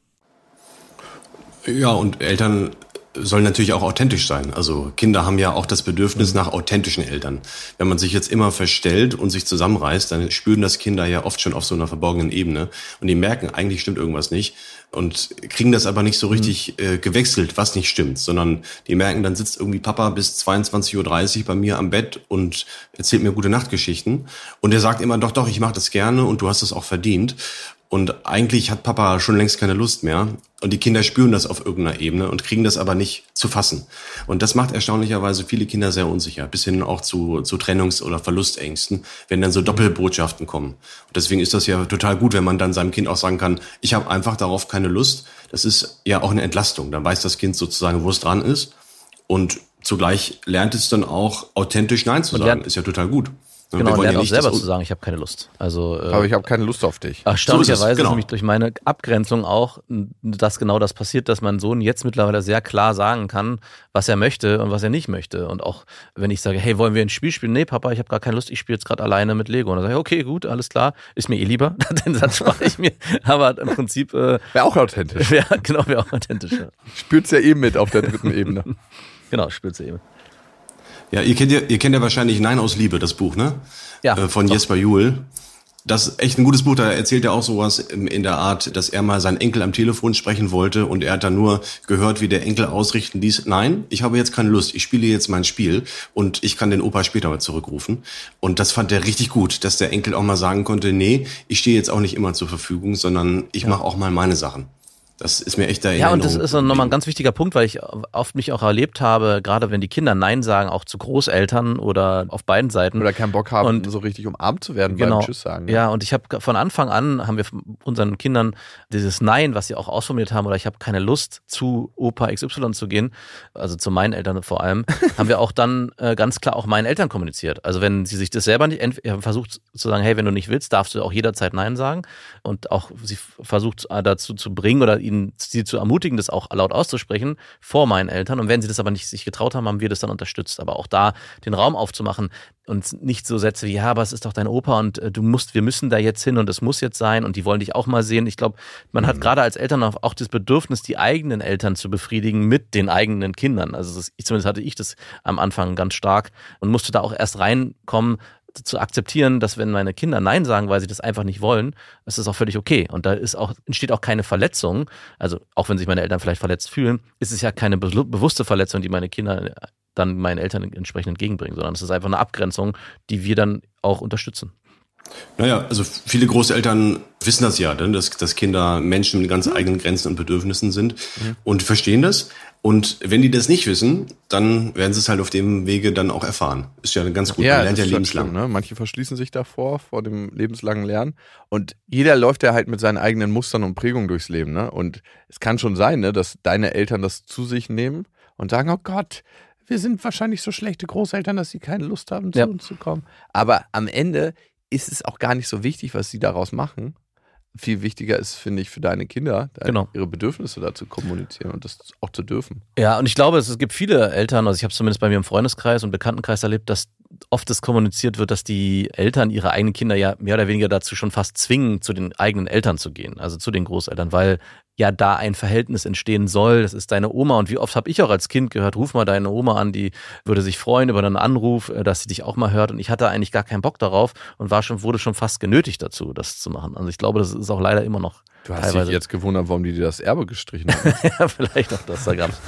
[SPEAKER 3] Ja, und Eltern sollen natürlich auch authentisch sein. Also Kinder haben ja auch das Bedürfnis nach authentischen Eltern. Wenn man sich jetzt immer verstellt und sich zusammenreißt, dann spüren das Kinder ja oft schon auf so einer verborgenen Ebene und die merken, eigentlich stimmt irgendwas nicht und kriegen das aber nicht so richtig äh, gewechselt, was nicht stimmt, sondern die merken, dann sitzt irgendwie Papa bis 22.30 Uhr bei mir am Bett und erzählt mir gute Nachtgeschichten und er sagt immer, doch, doch, ich mache das gerne und du hast es auch verdient. Und eigentlich hat Papa schon längst keine Lust mehr. Und die Kinder spüren das auf irgendeiner Ebene und kriegen das aber nicht zu fassen. Und das macht erstaunlicherweise viele Kinder sehr unsicher, bis hin auch zu, zu Trennungs- oder Verlustängsten, wenn dann so Doppelbotschaften kommen. Und deswegen ist das ja total gut, wenn man dann seinem Kind auch sagen kann, ich habe einfach darauf keine Lust. Das ist ja auch eine Entlastung. Dann weiß das Kind sozusagen, wo es dran ist. Und zugleich lernt es dann auch authentisch Nein zu sagen. Ist ja total gut.
[SPEAKER 1] Genau, und lernt auch selber zu sagen, ich habe keine Lust. Also, äh,
[SPEAKER 2] Aber ich habe keine Lust auf dich.
[SPEAKER 1] Erstaunlicherweise so ist, genau. ist nämlich durch meine Abgrenzung auch, dass genau das passiert, dass mein Sohn jetzt mittlerweile sehr klar sagen kann, was er möchte und was er nicht möchte. Und auch wenn ich sage, hey, wollen wir ein Spiel spielen? Nee, Papa, ich habe gar keine Lust, ich spiele jetzt gerade alleine mit Lego. Und dann sage ich, okay, gut, alles klar, ist mir eh lieber. (laughs) Den Satz spare ich mir. Aber im Prinzip. Äh,
[SPEAKER 2] wäre auch authentisch. (laughs)
[SPEAKER 1] Wär, genau, wäre auch authentisch. Ja.
[SPEAKER 2] Spürt's ja eh mit auf der dritten Ebene. (laughs)
[SPEAKER 1] genau, spürt's ja eh mit.
[SPEAKER 3] Ja, ihr kennt ja, ihr kennt ja wahrscheinlich Nein aus Liebe, das Buch, ne?
[SPEAKER 1] Ja.
[SPEAKER 3] Äh, von doch. Jesper Juhl. Das ist echt ein gutes Buch, da erzählt er auch sowas in der Art, dass er mal seinen Enkel am Telefon sprechen wollte und er hat dann nur gehört, wie der Enkel ausrichten ließ, nein, ich habe jetzt keine Lust, ich spiele jetzt mein Spiel und ich kann den Opa später mal zurückrufen. Und das fand er richtig gut, dass der Enkel auch mal sagen konnte, nee, ich stehe jetzt auch nicht immer zur Verfügung, sondern ich ja. mache auch mal meine Sachen. Das ist mir echt da
[SPEAKER 1] Ja, und das ist nochmal ein ganz wichtiger Punkt, weil ich oft mich auch erlebt habe, gerade wenn die Kinder Nein sagen, auch zu Großeltern oder auf beiden Seiten.
[SPEAKER 2] Oder keinen Bock haben, und, so richtig umarmt zu werden
[SPEAKER 1] genau,
[SPEAKER 2] beim Tschüss sagen.
[SPEAKER 1] Ja, und ich habe von Anfang an, haben wir unseren Kindern dieses Nein, was sie auch ausformuliert haben, oder ich habe keine Lust, zu Opa XY zu gehen, also zu meinen Eltern vor allem, (laughs) haben wir auch dann äh, ganz klar auch meinen Eltern kommuniziert. Also wenn sie sich das selber nicht, versucht zu sagen, hey, wenn du nicht willst, darfst du auch jederzeit Nein sagen. Und auch sie versucht äh, dazu zu bringen oder ihnen sie zu ermutigen, das auch laut auszusprechen vor meinen Eltern. Und wenn sie das aber nicht sich getraut haben, haben wir das dann unterstützt. Aber auch da den Raum aufzumachen und nicht so Sätze wie, ja, aber es ist doch dein Opa und äh, du musst, wir müssen da jetzt hin und es muss jetzt sein und die wollen dich auch mal sehen. Ich glaube, man mhm. hat gerade als Eltern auch das Bedürfnis, die eigenen Eltern zu befriedigen mit den eigenen Kindern. Also das, zumindest hatte ich das am Anfang ganz stark und musste da auch erst reinkommen, zu akzeptieren, dass wenn meine Kinder Nein sagen, weil sie das einfach nicht wollen, ist das auch völlig okay. Und da ist auch, entsteht auch keine Verletzung. Also auch wenn sich meine Eltern vielleicht verletzt fühlen, ist es ja keine be bewusste Verletzung, die meine Kinder dann meinen Eltern entsprechend entgegenbringen, sondern es ist einfach eine Abgrenzung, die wir dann auch unterstützen.
[SPEAKER 3] Naja, also viele Großeltern wissen das ja, dass, dass Kinder Menschen mit ganz eigenen Grenzen und Bedürfnissen sind mhm. und verstehen das. Und wenn die das nicht wissen, dann werden sie es halt auf dem Wege dann auch erfahren. Ist ja ganz gut.
[SPEAKER 2] Ja, Man lernt ja lebenslang. Schlimm, ne? Manche verschließen sich davor, vor dem lebenslangen Lernen. Und jeder läuft ja halt mit seinen eigenen Mustern und Prägungen durchs Leben. Ne? Und es kann schon sein, ne, dass deine Eltern das zu sich nehmen und sagen, oh Gott, wir sind wahrscheinlich so schlechte Großeltern, dass sie keine Lust haben, zu ja. uns zu kommen. Aber am Ende ist es auch gar nicht so wichtig, was sie daraus machen. viel wichtiger ist, finde ich, für deine Kinder, deine,
[SPEAKER 1] Genau.
[SPEAKER 2] ihre Bedürfnisse da zu kommunizieren und das auch zu dürfen.
[SPEAKER 1] Ja, und ich glaube, es gibt viele Eltern, also ich habe es zumindest bei mir im Freundeskreis und Bekanntenkreis erlebt, dass oft das kommuniziert wird, dass die Eltern ihre eigenen Kinder ja mehr oder weniger dazu schon fast zwingen, zu den eigenen Eltern zu gehen, also zu den Großeltern, weil ja da ein Verhältnis entstehen soll. Das ist deine Oma. Und wie oft habe ich auch als Kind gehört, ruf mal deine Oma an, die würde sich freuen über einen Anruf, äh, dass sie dich auch mal hört. Und ich hatte eigentlich gar keinen Bock darauf und war schon, wurde schon fast genötigt dazu, das zu machen. Also ich glaube, das ist auch leider immer noch.
[SPEAKER 2] Du hast dich
[SPEAKER 1] teilweise.
[SPEAKER 2] jetzt gewundert, warum die dir das Erbe gestrichen haben. (laughs)
[SPEAKER 1] ja, vielleicht auch das da gab's.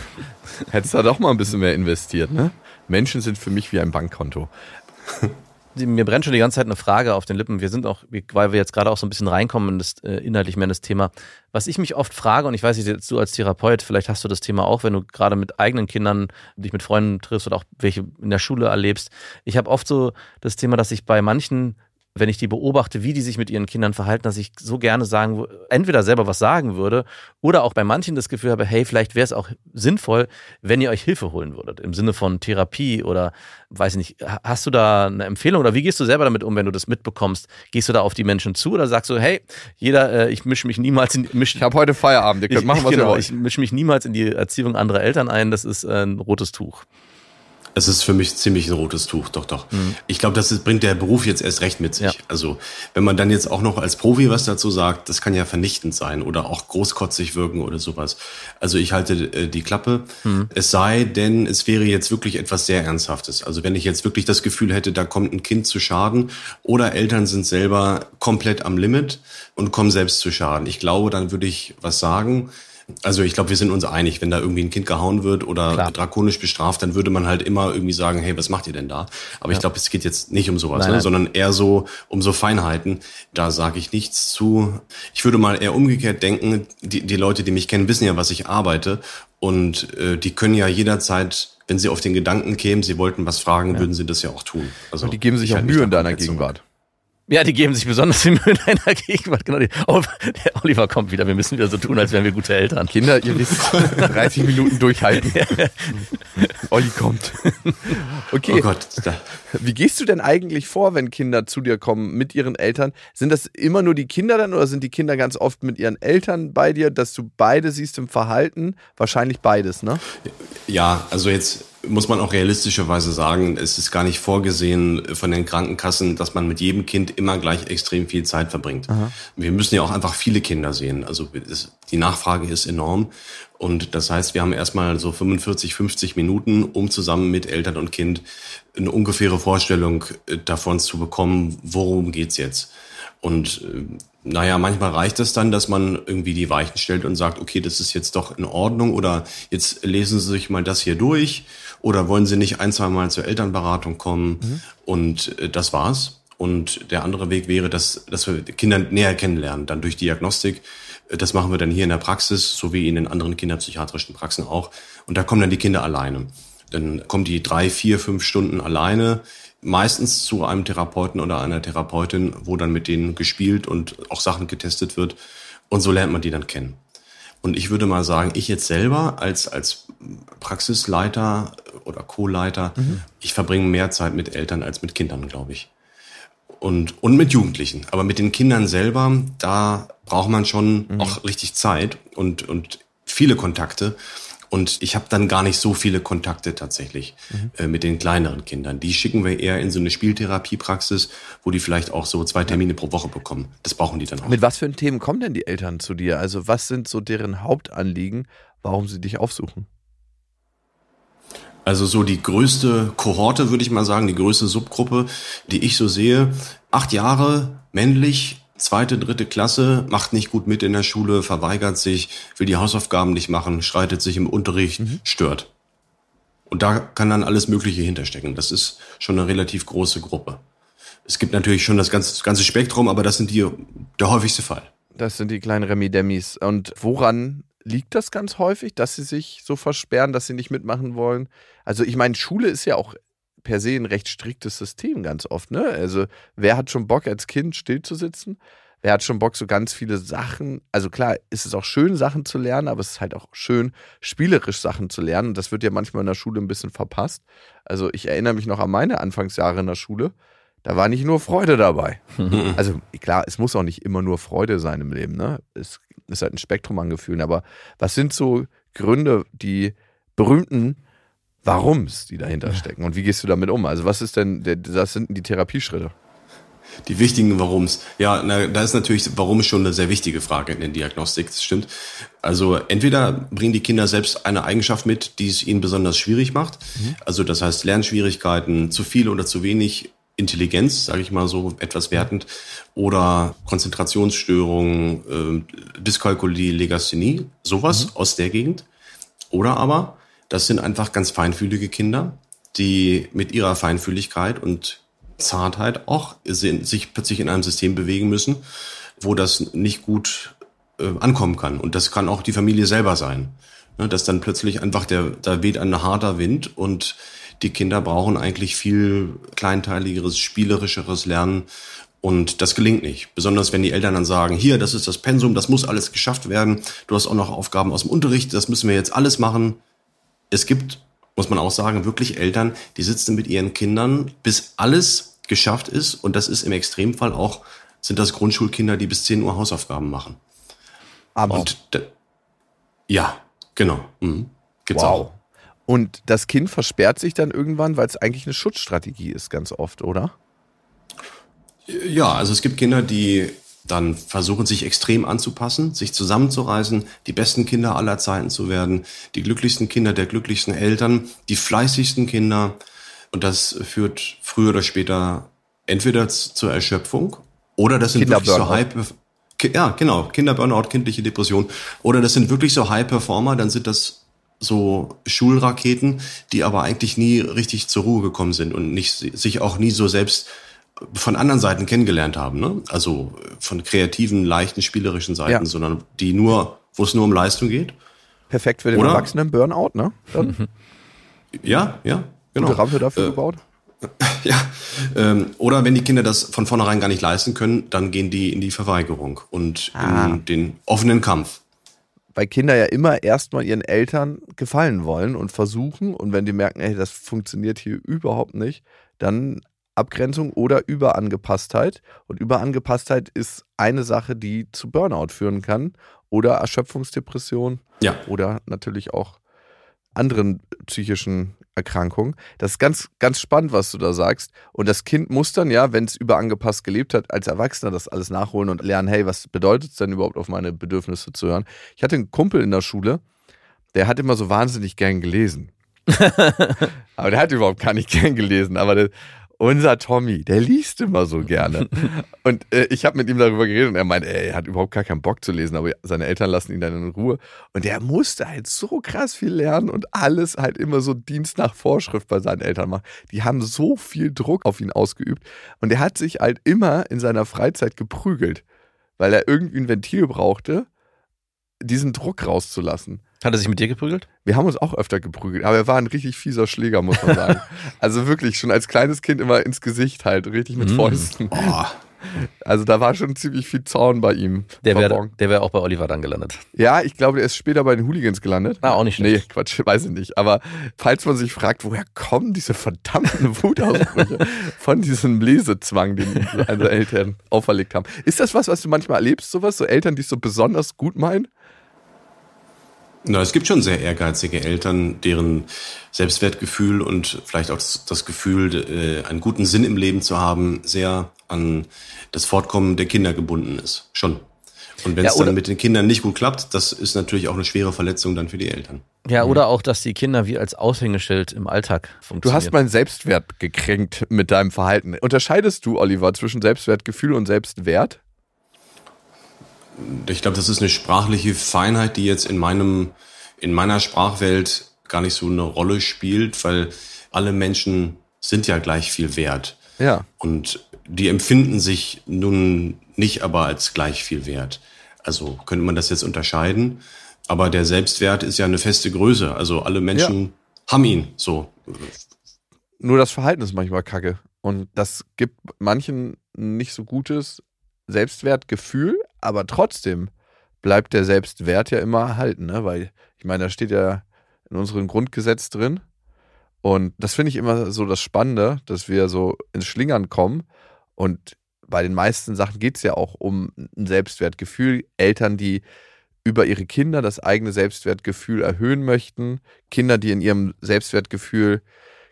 [SPEAKER 2] Hättest da doch mal ein bisschen mehr investiert, ne? Menschen sind für mich wie ein Bankkonto.
[SPEAKER 1] Mir brennt schon die ganze Zeit eine Frage auf den Lippen. Wir sind auch, weil wir jetzt gerade auch so ein bisschen reinkommen in das äh, inhaltlich mehr in das Thema. Was ich mich oft frage, und ich weiß nicht, du als Therapeut, vielleicht hast du das Thema auch, wenn du gerade mit eigenen Kindern dich mit Freunden triffst oder auch welche in der Schule erlebst. Ich habe oft so das Thema, dass ich bei manchen wenn ich die beobachte, wie die sich mit ihren Kindern verhalten, dass ich so gerne sagen, entweder selber was sagen würde oder auch bei manchen das Gefühl habe, hey, vielleicht wäre es auch sinnvoll, wenn ihr euch Hilfe holen würdet, im Sinne von Therapie oder weiß ich nicht, ha- hast du da eine Empfehlung oder wie gehst du selber damit um, wenn du das mitbekommst? Gehst du da auf die Menschen zu oder sagst du, hey, jeder, äh, ich mische mich niemals in, misch,
[SPEAKER 2] Ich habe heute Feierabend, ihr könnt
[SPEAKER 1] ich,
[SPEAKER 2] machen, was (laughs)
[SPEAKER 1] genau,
[SPEAKER 2] ihr wollt.
[SPEAKER 1] ich mische mich niemals in die Erziehung anderer Eltern ein, das ist äh, ein rotes Tuch.
[SPEAKER 3] Es ist für mich ziemlich ein rotes Tuch, doch, doch. Ich glaube, das ist, bringt der Beruf jetzt erst recht mit sich.
[SPEAKER 1] Ja.
[SPEAKER 3] Also, wenn man dann jetzt auch noch als Profi was dazu sagt, das kann ja vernichtend sein oder auch großkotzig wirken oder sowas. Also, ich halte äh, die Klappe. Es sei denn, es wäre jetzt wirklich etwas sehr Ernsthaftes. Also, wenn ich jetzt wirklich das Gefühl hätte, da kommt ein Kind zu Schaden oder Eltern sind selber komplett am Limit und kommen selbst zu Schaden. Ich glaube, dann würde ich was sagen. Also ich glaube, wir sind uns einig, wenn da irgendwie ein Kind gehauen wird oder
[SPEAKER 1] Klar.
[SPEAKER 3] drakonisch bestraft, dann würde man halt immer irgendwie sagen, hey, was macht ihr denn da? Aber ich glaube, es geht jetzt nicht um sowas,
[SPEAKER 1] Nein,
[SPEAKER 3] ne?
[SPEAKER 1] nein.
[SPEAKER 3] sondern eher so um so Feinheiten. Da sage ich nichts zu. Ich würde mal eher umgekehrt denken, die, die Leute, die mich kennen, wissen ja, was ich arbeite und äh, die können ja jederzeit, wenn sie auf den Gedanken kämen, sie wollten was fragen, würden sie das ja auch tun. Also
[SPEAKER 2] Und die geben sich
[SPEAKER 3] ich
[SPEAKER 2] auch Mühe in deiner. Gegenwart.
[SPEAKER 1] Ja, die geben sich besonders viel Mühe in deiner Gegenwart. Genau, oh, der Oliver kommt wieder. Wir müssen wieder so tun, als wären wir gute Eltern.
[SPEAKER 2] Kinder, ihr wisst, 30 Minuten durchhalten. (laughs) Olli kommt. Okay,
[SPEAKER 3] Oh Gott, da,
[SPEAKER 2] wie gehst du denn eigentlich vor, wenn Kinder zu dir kommen mit ihren Eltern? Sind das immer nur die Kinder dann oder sind die Kinder ganz oft mit ihren Eltern bei dir, dass du beide siehst im Verhalten? Wahrscheinlich beides, ne?
[SPEAKER 3] Ja, also jetzt muss man auch realistischerweise sagen, es ist gar nicht vorgesehen von den Krankenkassen, dass man mit jedem Kind immer gleich extrem viel Zeit verbringt. Wir müssen ja auch einfach viele Kinder sehen. Also die Nachfrage ist enorm. Und das heißt, wir haben erstmal so 45, 50 Minuten, um zusammen mit Eltern und Kind eine ungefähre Vorstellung äh, davon zu bekommen, worum geht's jetzt. Und äh, naja, manchmal reicht es dann, dass man irgendwie die Weichen stellt und sagt, okay, das ist jetzt doch in Ordnung oder jetzt lesen Sie sich mal das hier durch oder wollen Sie nicht ein, zwei Mal zur Elternberatung kommen und äh, das war's. Und der andere Weg wäre, dass, dass wir Kinder näher kennenlernen, dann durch Diagnostik. Äh, Das machen wir dann hier in der Praxis, so wie in den anderen kinderpsychiatrischen Praxen auch. Und da kommen dann die Kinder alleine. Dann kommen die drei, vier, fünf Stunden alleine, meistens zu einem Therapeuten oder einer Therapeutin, wo dann mit denen gespielt und auch Sachen getestet wird. Und so lernt man die dann kennen. Und ich würde mal sagen, ich jetzt selber als, als Praxisleiter oder Co-Leiter, ich verbringe mehr Zeit mit Eltern als mit Kindern, glaube ich. Und, und mit Jugendlichen. Aber mit den Kindern selber, da braucht man schon auch richtig Zeit und, und viele Kontakte. Und ich habe dann gar nicht so viele Kontakte tatsächlich äh, mit den kleineren Kindern. Die schicken wir eher in so eine Spieltherapiepraxis, wo die vielleicht auch so zwei Termine pro Woche bekommen. Das brauchen die dann auch.
[SPEAKER 2] Mit was für Themen kommen denn die Eltern zu dir? Also was sind so deren Hauptanliegen, warum sie dich aufsuchen?
[SPEAKER 3] Also so die größte Kohorte, würde ich mal sagen, die größte Subgruppe, die ich so sehe. Acht Jahre, männlich, zweite, dritte Klasse, macht nicht gut mit in der Schule, verweigert sich, will die Hausaufgaben nicht machen, streitet sich im Unterricht, stört. Und da kann dann alles Mögliche hinterstecken. Das ist schon eine relativ große Gruppe. Es gibt natürlich schon das ganze, ganze Spektrum, aber das sind die, der häufigste Fall.
[SPEAKER 2] Das sind die kleinen Remi-Demis. Und woran liegt das ganz häufig, dass sie sich so versperren, dass sie nicht mitmachen wollen? Also ich meine, Schule ist ja auch per se ein recht striktes System ganz oft. Ne? Also wer hat schon Bock als Kind stillzusitzen? Wer hat schon Bock, so ganz viele Sachen? Also klar, ist es auch schön, Sachen zu lernen, aber es ist halt auch schön, spielerisch Sachen zu lernen. Und das wird ja manchmal in der Schule ein bisschen verpasst. Also ich erinnere mich noch an meine Anfangsjahre in der Schule. Da war nicht nur Freude dabei. (laughs) Also klar, es muss auch nicht immer nur Freude sein im Leben. Ne? Es ist halt ein Spektrum an Gefühlen. Aber was sind so Gründe, die berühmten Warums, die dahinter stecken? Und wie gehst du damit um? Also was ist denn, das sind die Therapieschritte?
[SPEAKER 3] Die wichtigen Warums. Ja, na, da ist natürlich Warum schon eine sehr wichtige Frage in der Diagnostik, das stimmt. Also entweder bringen die Kinder selbst eine Eigenschaft mit, die es ihnen besonders schwierig macht. Also das heißt Lernschwierigkeiten, zu viel oder zu wenig Intelligenz, sage ich mal so etwas wertend, oder Konzentrationsstörungen, äh, Dyskalkulie, Legasthenie, sowas aus der Gegend. Oder aber, das sind einfach ganz feinfühlige Kinder, die mit ihrer Feinfühligkeit und Zartheit auch sind, sich plötzlich in einem System bewegen müssen, wo das nicht gut äh, ankommen kann. Und das kann auch die Familie selber sein. Ne, dass dann plötzlich einfach der, da weht ein harter Wind und die Kinder brauchen eigentlich viel kleinteiligeres, spielerischeres Lernen. Und das gelingt nicht. Besonders wenn die Eltern dann sagen, hier, das ist das Pensum, das muss alles geschafft werden. Du hast auch noch Aufgaben aus dem Unterricht, das müssen wir jetzt alles machen. Es gibt, muss man auch sagen, wirklich Eltern, die sitzen mit ihren Kindern, bis alles geschafft ist. Und das ist im Extremfall auch, sind das Grundschulkinder, die bis 10 Uhr Hausaufgaben machen.
[SPEAKER 2] Aber
[SPEAKER 3] Und ja, genau. Mhm. Gibt's
[SPEAKER 2] wow.
[SPEAKER 3] auch.
[SPEAKER 2] Und das Kind versperrt sich dann irgendwann, weil es eigentlich eine Schutzstrategie ist, ganz oft, oder?
[SPEAKER 3] Ja, also es gibt Kinder, die dann versuchen, sich extrem anzupassen, sich zusammenzureißen, die besten Kinder aller Zeiten zu werden, die glücklichsten Kinder der glücklichsten Eltern, die fleißigsten Kinder. Und das führt früher oder später entweder zur Erschöpfung oder das sind wirklich so Ki- ja, genau, Kinderburnout, kindliche Depression. Oder das sind wirklich so High Performer, dann sind das so Schulraketen, die aber eigentlich nie richtig zur Ruhe gekommen sind und nicht sich auch nie so selbst von anderen Seiten kennengelernt haben, ne? Also von kreativen, leichten, spielerischen Seiten,
[SPEAKER 2] Ja.
[SPEAKER 3] sondern die nur, wo es nur um Leistung geht.
[SPEAKER 2] Perfekt für den
[SPEAKER 3] Oder?
[SPEAKER 2] Erwachsenen Burnout, ne? Dann (laughs)
[SPEAKER 3] Ja, ja, genau.
[SPEAKER 2] gute Rampe dafür
[SPEAKER 3] Äh,
[SPEAKER 2] gebaut. (laughs)
[SPEAKER 3] Ja, ähm, oder wenn die Kinder das von vornherein gar nicht leisten können, dann gehen die in die Verweigerung und
[SPEAKER 2] Ah.
[SPEAKER 3] in den offenen Kampf.
[SPEAKER 2] Weil Kinder ja immer erstmal ihren Eltern gefallen wollen und versuchen. Und wenn die merken, ey, das funktioniert hier überhaupt nicht, dann Abgrenzung oder Überangepasstheit. Und Überangepasstheit ist eine Sache, die zu Burnout führen kann. Oder Erschöpfungsdepression
[SPEAKER 3] Ja.
[SPEAKER 2] oder natürlich auch anderen psychischen Erkrankungen. Das ist ganz, ganz spannend, was du da sagst. Und das Kind muss dann ja, wenn es überangepasst gelebt hat, als Erwachsener das alles nachholen und lernen, hey, was bedeutet es denn überhaupt auf meine Bedürfnisse zu hören? Ich hatte einen Kumpel in der Schule, der hat immer so wahnsinnig gern gelesen. (laughs) aber der hat überhaupt gar nicht gern gelesen. Aber der, unser Tommy, der liest immer so gerne. (laughs) Und äh, ich habe mit ihm darüber geredet und er meint, ey, er hat überhaupt gar keinen Bock zu lesen, aber seine Eltern lassen ihn dann in Ruhe. Und der musste halt so krass viel lernen und alles halt immer so Dienst nach Vorschrift bei seinen Eltern machen. Die haben so viel Druck auf ihn ausgeübt. Und er hat sich halt immer in seiner Freizeit geprügelt, weil er irgendwie ein Ventil brauchte, diesen Druck rauszulassen.
[SPEAKER 1] Hat er sich mit dir geprügelt?
[SPEAKER 2] Wir haben uns auch öfter geprügelt, aber er war ein richtig fieser Schläger, muss man sagen. (laughs) also wirklich, schon als kleines Kind immer ins Gesicht halt, richtig mit
[SPEAKER 1] Mm.
[SPEAKER 2] Fäusten.
[SPEAKER 3] Oh,
[SPEAKER 2] Also da war schon ziemlich viel Zorn bei ihm.
[SPEAKER 1] Der wäre der wär auch bei Oliver dann gelandet.
[SPEAKER 2] Ja, ich glaube, er ist später bei den Hooligans gelandet.
[SPEAKER 1] Ah, auch nicht
[SPEAKER 2] Nee,
[SPEAKER 1] schlecht.
[SPEAKER 2] Quatsch, (laughs) weiß ich nicht. Aber falls man sich fragt, woher kommen diese verdammten (laughs) Wutausbrüche von diesem Lesezwang, den seine Eltern auferlegt haben. Ist das was, was du manchmal erlebst, sowas? So Eltern, die es so besonders gut meinen?
[SPEAKER 3] Na, es gibt schon sehr ehrgeizige Eltern, deren Selbstwertgefühl und vielleicht auch das, Gefühl, äh, einen guten Sinn im Leben zu haben, sehr an das Fortkommen der Kinder gebunden ist. Schon. Und wenn
[SPEAKER 1] Ja,
[SPEAKER 3] es dann
[SPEAKER 1] oder-
[SPEAKER 3] mit den Kindern nicht gut klappt, das ist natürlich auch eine schwere Verletzung dann für die Eltern.
[SPEAKER 1] Ja, oder auch, dass die Kinder wie als Aushängeschild im Alltag
[SPEAKER 2] Du
[SPEAKER 1] funktionieren.
[SPEAKER 2] hast meinen Selbstwert gekränkt mit deinem Verhalten. Unterscheidest du, Oliver, zwischen Selbstwertgefühl und Selbstwert?
[SPEAKER 3] Ich glaube, das ist eine sprachliche Feinheit, die jetzt in meinem, in meiner Sprachwelt gar nicht so eine Rolle spielt, weil alle Menschen sind ja gleich viel wert.
[SPEAKER 2] Ja.
[SPEAKER 3] Und die empfinden sich nun nicht aber als gleich viel wert. Also könnte man das jetzt unterscheiden. Aber der Selbstwert ist ja eine feste Größe. Also alle Menschen haben ihn so.
[SPEAKER 2] Nur das Verhalten ist manchmal kacke. Und das gibt manchen nicht so gutes Selbstwertgefühl, aber trotzdem bleibt der Selbstwert ja immer erhalten, ne? Weil, ich meine, da steht ja in unserem Grundgesetz drin. Und das finde ich immer so das Spannende, dass wir so ins Schlingern kommen. Und bei den meisten Sachen geht es ja auch um ein Selbstwertgefühl. Eltern, die über ihre Kinder das eigene Selbstwertgefühl erhöhen möchten. Kinder, die in ihrem Selbstwertgefühl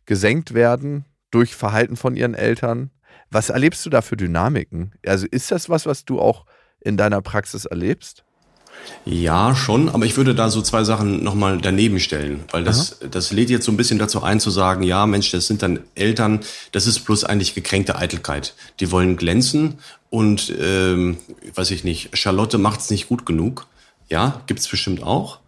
[SPEAKER 2] gesenkt werden durch Verhalten von ihren Eltern. Was erlebst du da für Dynamiken? Also ist das was, was du auch in deiner Praxis erlebst?
[SPEAKER 3] Ja, schon, aber ich würde da so zwei Sachen nochmal daneben stellen, weil das, das lädt jetzt so ein bisschen dazu ein zu sagen, ja, Mensch, das sind dann Eltern, das ist bloß eigentlich gekränkte Eitelkeit. Die wollen glänzen und, ähm, weiß ich nicht, Charlotte macht's nicht gut genug. Ja, gibt's bestimmt auch.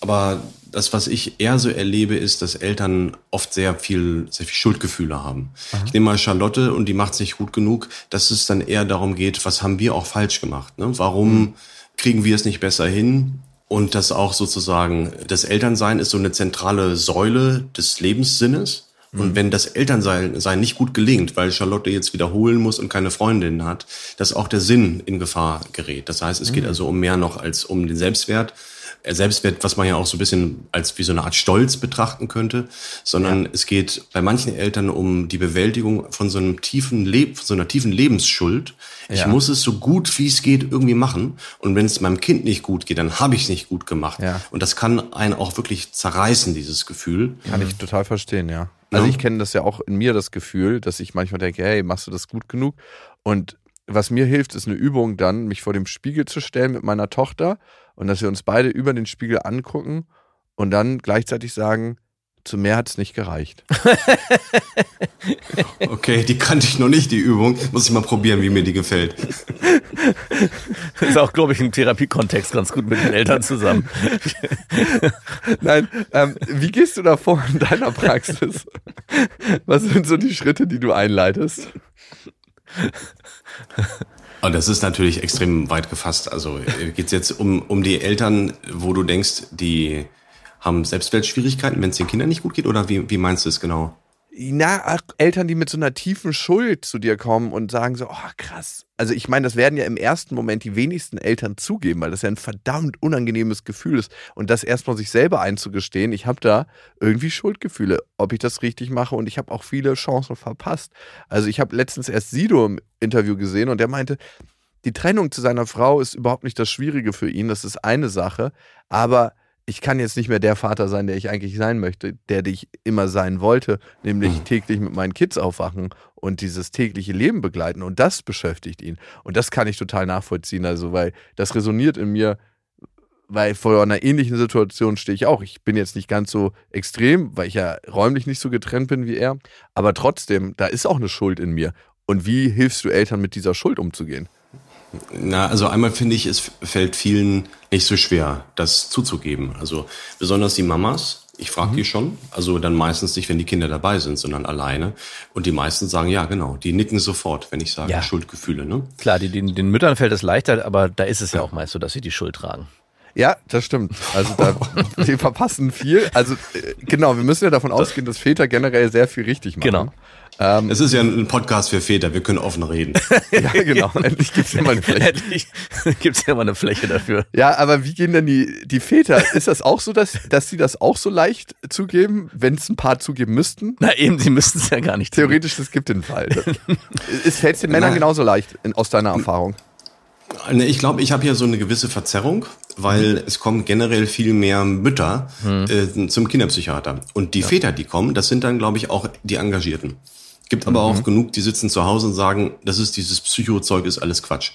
[SPEAKER 3] Aber das, was ich eher so erlebe, ist, dass Eltern oft sehr viel, sehr viel Schuldgefühle haben. Aha. Ich nehme mal Charlotte und die macht's nicht gut genug, dass es dann eher darum geht, was haben wir auch falsch gemacht? Ne? Warum mhm. kriegen wir es nicht besser hin? Und das auch sozusagen, das Elternsein ist so eine zentrale Säule des Lebenssinnes. Und mhm. wenn das Elternsein sein nicht gut gelingt, weil Charlotte jetzt wiederholen muss und keine Freundin hat, dass auch der Sinn in Gefahr gerät. Das heißt, es geht mhm. also um mehr noch als um den Selbstwert, Selbstwert, was man ja auch so ein bisschen als wie so eine Art Stolz betrachten könnte, sondern ja. es geht bei manchen Eltern um die Bewältigung von so einem tiefen Leb, so einer tiefen Lebensschuld. Ich ja. muss es so gut wie es geht irgendwie machen. Und wenn es meinem Kind nicht gut geht, dann habe ich es nicht gut gemacht. Ja. Und das kann einen auch wirklich zerreißen, dieses Gefühl.
[SPEAKER 2] Kann ich total verstehen, ja. Also ich kenne das ja auch in mir, das Gefühl, dass ich manchmal denke, hey, machst du das gut genug? Und was mir hilft, ist eine Übung dann, mich vor dem Spiegel zu stellen mit meiner Tochter und dass wir uns beide über den Spiegel angucken und dann gleichzeitig sagen, zu mehr hat es nicht gereicht. (laughs)
[SPEAKER 3] okay, die kannte ich noch nicht, die Übung. Muss ich mal probieren, wie mir die gefällt.
[SPEAKER 1] Das (laughs) ist auch, glaube ich, im Therapiekontext ganz gut mit den Eltern zusammen. (laughs)
[SPEAKER 2] Nein, ähm, wie gehst du da vor in deiner Praxis? Was sind so die Schritte, die du einleitest?
[SPEAKER 3] Und das ist natürlich extrem weit gefasst. Also äh, geht es jetzt um, um die Eltern, wo du denkst, die haben Selbstwertschwierigkeiten, wenn es den Kindern nicht gut geht? Oder wie, wie meinst du es genau?
[SPEAKER 2] Na, Eltern, die mit so einer tiefen Schuld zu dir kommen und sagen so, oh krass. Also ich meine, das werden ja im ersten Moment die wenigsten Eltern zugeben, weil das ja ein verdammt unangenehmes Gefühl ist. Und das erstmal sich selber einzugestehen, ich habe da irgendwie Schuldgefühle, ob ich das richtig mache und ich habe auch viele Chancen verpasst. Also ich habe letztens erst Sido im Interview gesehen und der meinte, die Trennung zu seiner Frau ist überhaupt nicht das Schwierige für ihn, das ist eine Sache, aber ich kann jetzt nicht mehr der Vater sein, der ich eigentlich sein möchte, der ich immer sein wollte, nämlich mhm. täglich mit meinen Kids aufwachen und dieses tägliche Leben begleiten. Und das beschäftigt ihn. Und das kann ich total nachvollziehen, also weil das resoniert in mir, weil vor einer ähnlichen Situation stehe ich auch. Ich bin jetzt nicht ganz so extrem, weil ich ja räumlich nicht so getrennt bin wie er. Aber trotzdem, da ist auch eine Schuld in mir. Und wie hilfst du Eltern mit dieser Schuld umzugehen?
[SPEAKER 3] Na, also einmal finde ich, es fällt vielen nicht so schwer, das zuzugeben. Also besonders die Mamas. Ich frage mhm. die schon, also dann meistens nicht, wenn die Kinder dabei sind, sondern alleine. Und die meisten sagen, ja, genau, die nicken sofort, wenn ich sage ja. Schuldgefühle. Ne?
[SPEAKER 1] Klar, die, den, den Müttern fällt es leichter, aber da ist es ja auch meist so, dass sie die Schuld tragen.
[SPEAKER 2] Ja, das stimmt. Also da, (laughs) die verpassen viel. Also äh, genau, wir müssen ja davon ausgehen, dass Väter generell sehr viel richtig machen.
[SPEAKER 1] Genau.
[SPEAKER 3] Ähm, es ist ja ein Podcast für Väter, wir können offen reden. (laughs)
[SPEAKER 2] ja, genau. (laughs) Endlich gibt's ja mal eine Fläche.
[SPEAKER 1] Endlich gibt's ja mal eine Fläche dafür.
[SPEAKER 2] Ja, aber wie gehen denn die, die Väter? Ist das auch so, dass, dass sie das auch so leicht zugeben, wenn es ein paar zugeben müssten?
[SPEAKER 1] Na eben, sie müssten es ja gar nicht
[SPEAKER 2] Theoretisch, das gibt den Fall. (laughs) es fällt den Männern genauso leicht, in, aus deiner Erfahrung.
[SPEAKER 3] Ich glaube, ich habe hier so eine gewisse Verzerrung, weil mhm. es kommen generell viel mehr Mütter mhm. äh, zum Kinderpsychiater. Und die ja. Väter, die kommen, das sind dann, glaube ich, auch die Engagierten. Gibt aber mhm. auch genug, die sitzen zu Hause und sagen, das ist dieses Psychozeug, ist alles Quatsch.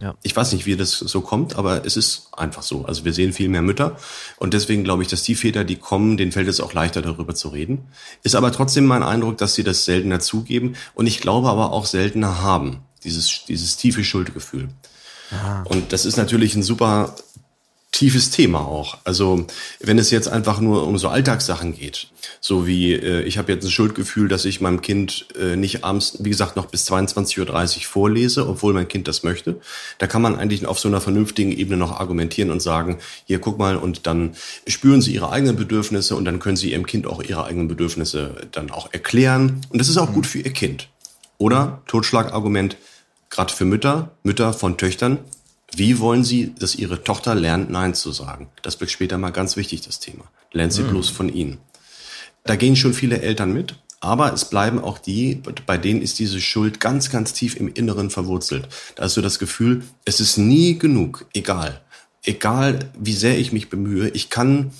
[SPEAKER 3] Ja. Ich weiß nicht, wie das so kommt, aber es ist einfach so. Also wir sehen viel mehr Mütter und deswegen glaube ich, dass die Väter, die kommen, denen fällt es auch leichter, darüber zu reden. Ist aber trotzdem mein Eindruck, dass sie das seltener zugeben und ich glaube aber auch seltener haben, dieses, dieses tiefe Schuldgefühl. Aha. Und das ist natürlich ein super tiefes Thema auch. Also wenn es jetzt einfach nur um so Alltagssachen geht, so wie äh, ich habe jetzt ein Schuldgefühl, dass ich meinem Kind äh, nicht abends, wie gesagt, noch bis 22.30 Uhr vorlese, obwohl mein Kind das möchte, da kann man eigentlich auf so einer vernünftigen Ebene noch argumentieren und sagen, hier guck mal und dann spüren sie ihre eigenen Bedürfnisse und dann können sie ihrem Kind auch ihre eigenen Bedürfnisse dann auch erklären und das ist auch gut für ihr Kind. Oder Totschlagargument, gerade für Mütter, Mütter von Töchtern, wie wollen Sie, dass Ihre Tochter lernt, Nein zu sagen? Das wird später mal ganz wichtig, das Thema. Lernt sie mhm. bloß von Ihnen. Da gehen schon viele Eltern mit. Aber es bleiben auch die, bei denen ist diese Schuld ganz, ganz tief im Inneren verwurzelt. Da hast du das Gefühl, es ist nie genug, egal. Egal, wie sehr ich mich bemühe, ich kann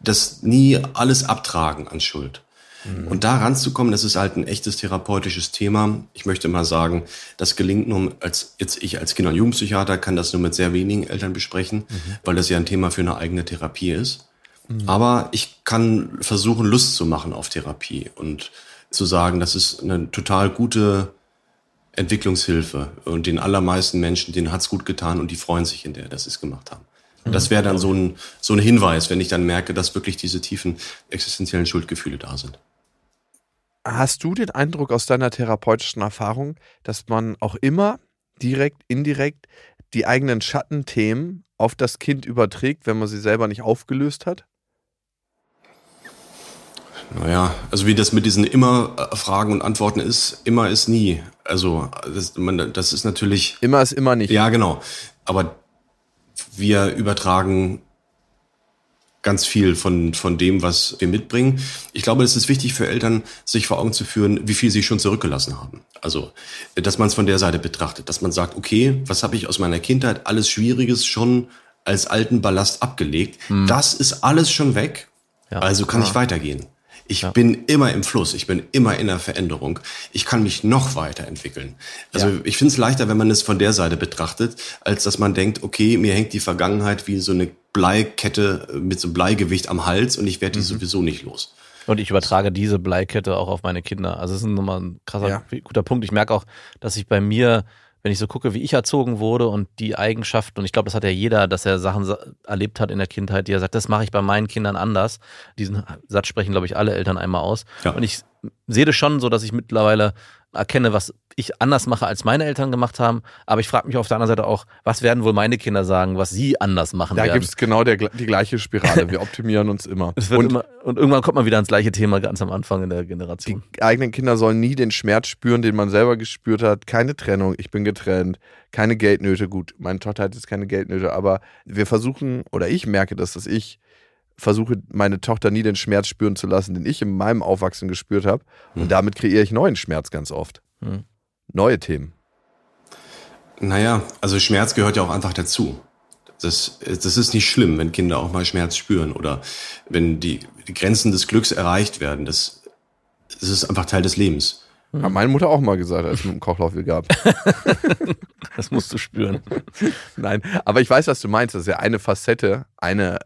[SPEAKER 3] das nie alles abtragen an Schuld. Mhm. Und da ranzukommen, das ist halt ein echtes therapeutisches Thema. Ich möchte mal sagen, das gelingt nur als, jetzt ich als Kinder- und Jugendpsychiater kann das nur mit sehr wenigen Eltern besprechen, mhm. weil das ja ein Thema für eine eigene Therapie ist. Mhm. Aber ich kann versuchen, Lust zu machen auf Therapie und zu sagen, das ist eine total gute Entwicklungshilfe. Und den allermeisten Menschen, denen hat's gut getan und die freuen sich in der, dass sie es gemacht haben. Und das wäre dann so ein, so ein Hinweis, wenn ich dann merke, dass wirklich diese tiefen existenziellen Schuldgefühle da sind.
[SPEAKER 2] Hast du den Eindruck aus deiner therapeutischen Erfahrung, dass man auch immer direkt, indirekt die eigenen Schattenthemen auf das Kind überträgt, wenn man sie selber nicht aufgelöst hat?
[SPEAKER 3] Naja, also wie das mit diesen immer äh, Fragen und Antworten ist, immer ist nie. Also das, man, das ist natürlich.
[SPEAKER 2] Immer ist immer nicht.
[SPEAKER 3] Ja, genau. Aber wir übertragen ganz viel von, von dem, was wir mitbringen. Ich glaube, es ist wichtig für Eltern, sich vor Augen zu führen, wie viel sie schon zurückgelassen haben. Also, dass man es von der Seite betrachtet, dass man sagt, okay, was habe ich aus meiner Kindheit alles Schwieriges schon als alten Ballast abgelegt? Hm. Das ist alles schon weg. Ja. Also kann ja. ich weitergehen. Ich ja. bin immer im Fluss, ich bin immer in der Veränderung. Ich kann mich noch weiterentwickeln. Also ja. ich finde es leichter, wenn man es von der Seite betrachtet, als dass man denkt, okay, mir hängt die Vergangenheit wie so eine Bleikette mit so einem Bleigewicht am Hals und ich werde die mhm. sowieso nicht los.
[SPEAKER 1] Und ich übertrage diese Bleikette auch auf meine Kinder. Also das ist nochmal ein krasser, ja. guter Punkt. Ich merke auch, dass ich bei mir wenn ich so gucke, wie ich erzogen wurde und die Eigenschaften, und ich glaube, das hat ja jeder, dass er Sachen erlebt hat in der Kindheit, die er sagt, das mache ich bei meinen Kindern anders. Diesen Satz sprechen, glaube ich, alle Eltern einmal aus. Ja. Und ich sehe das schon so, dass ich mittlerweile erkenne, was ich anders mache, als meine Eltern gemacht haben. Aber ich frage mich auf der anderen Seite auch, was werden wohl meine Kinder sagen, was sie anders machen
[SPEAKER 2] da
[SPEAKER 1] werden.
[SPEAKER 2] Da gibt es genau der, die gleiche Spirale. (laughs) Wir optimieren uns immer.
[SPEAKER 1] und, immer. und irgendwann kommt man wieder ans gleiche Thema ganz am Anfang in der Generation.
[SPEAKER 2] Die eigenen Kinder sollen nie den Schmerz spüren, den man selber gespürt hat. Keine Trennung, ich bin getrennt. Keine Geldnöte. Gut, meine Tochter hat jetzt keine Geldnöte, aber wir versuchen, oder ich merke das, dass ich versuche, meine Tochter nie den Schmerz spüren zu lassen, den ich in meinem Aufwachsen gespürt habe. Und hm. damit kreiere ich neuen Schmerz ganz oft. Hm. Neue Themen.
[SPEAKER 3] Naja, also Schmerz gehört ja auch einfach dazu. Das, das ist nicht schlimm, wenn Kinder auch mal Schmerz spüren oder wenn die, die Grenzen des Glücks erreicht werden. Das, das ist einfach Teil des Lebens.
[SPEAKER 2] Hat meine Mutter auch mal gesagt, als es mit dem Kochlauf gab. (laughs)
[SPEAKER 1] das musst du spüren.
[SPEAKER 2] Nein, aber ich weiß, was du meinst. Das ist ja eine Facette, eine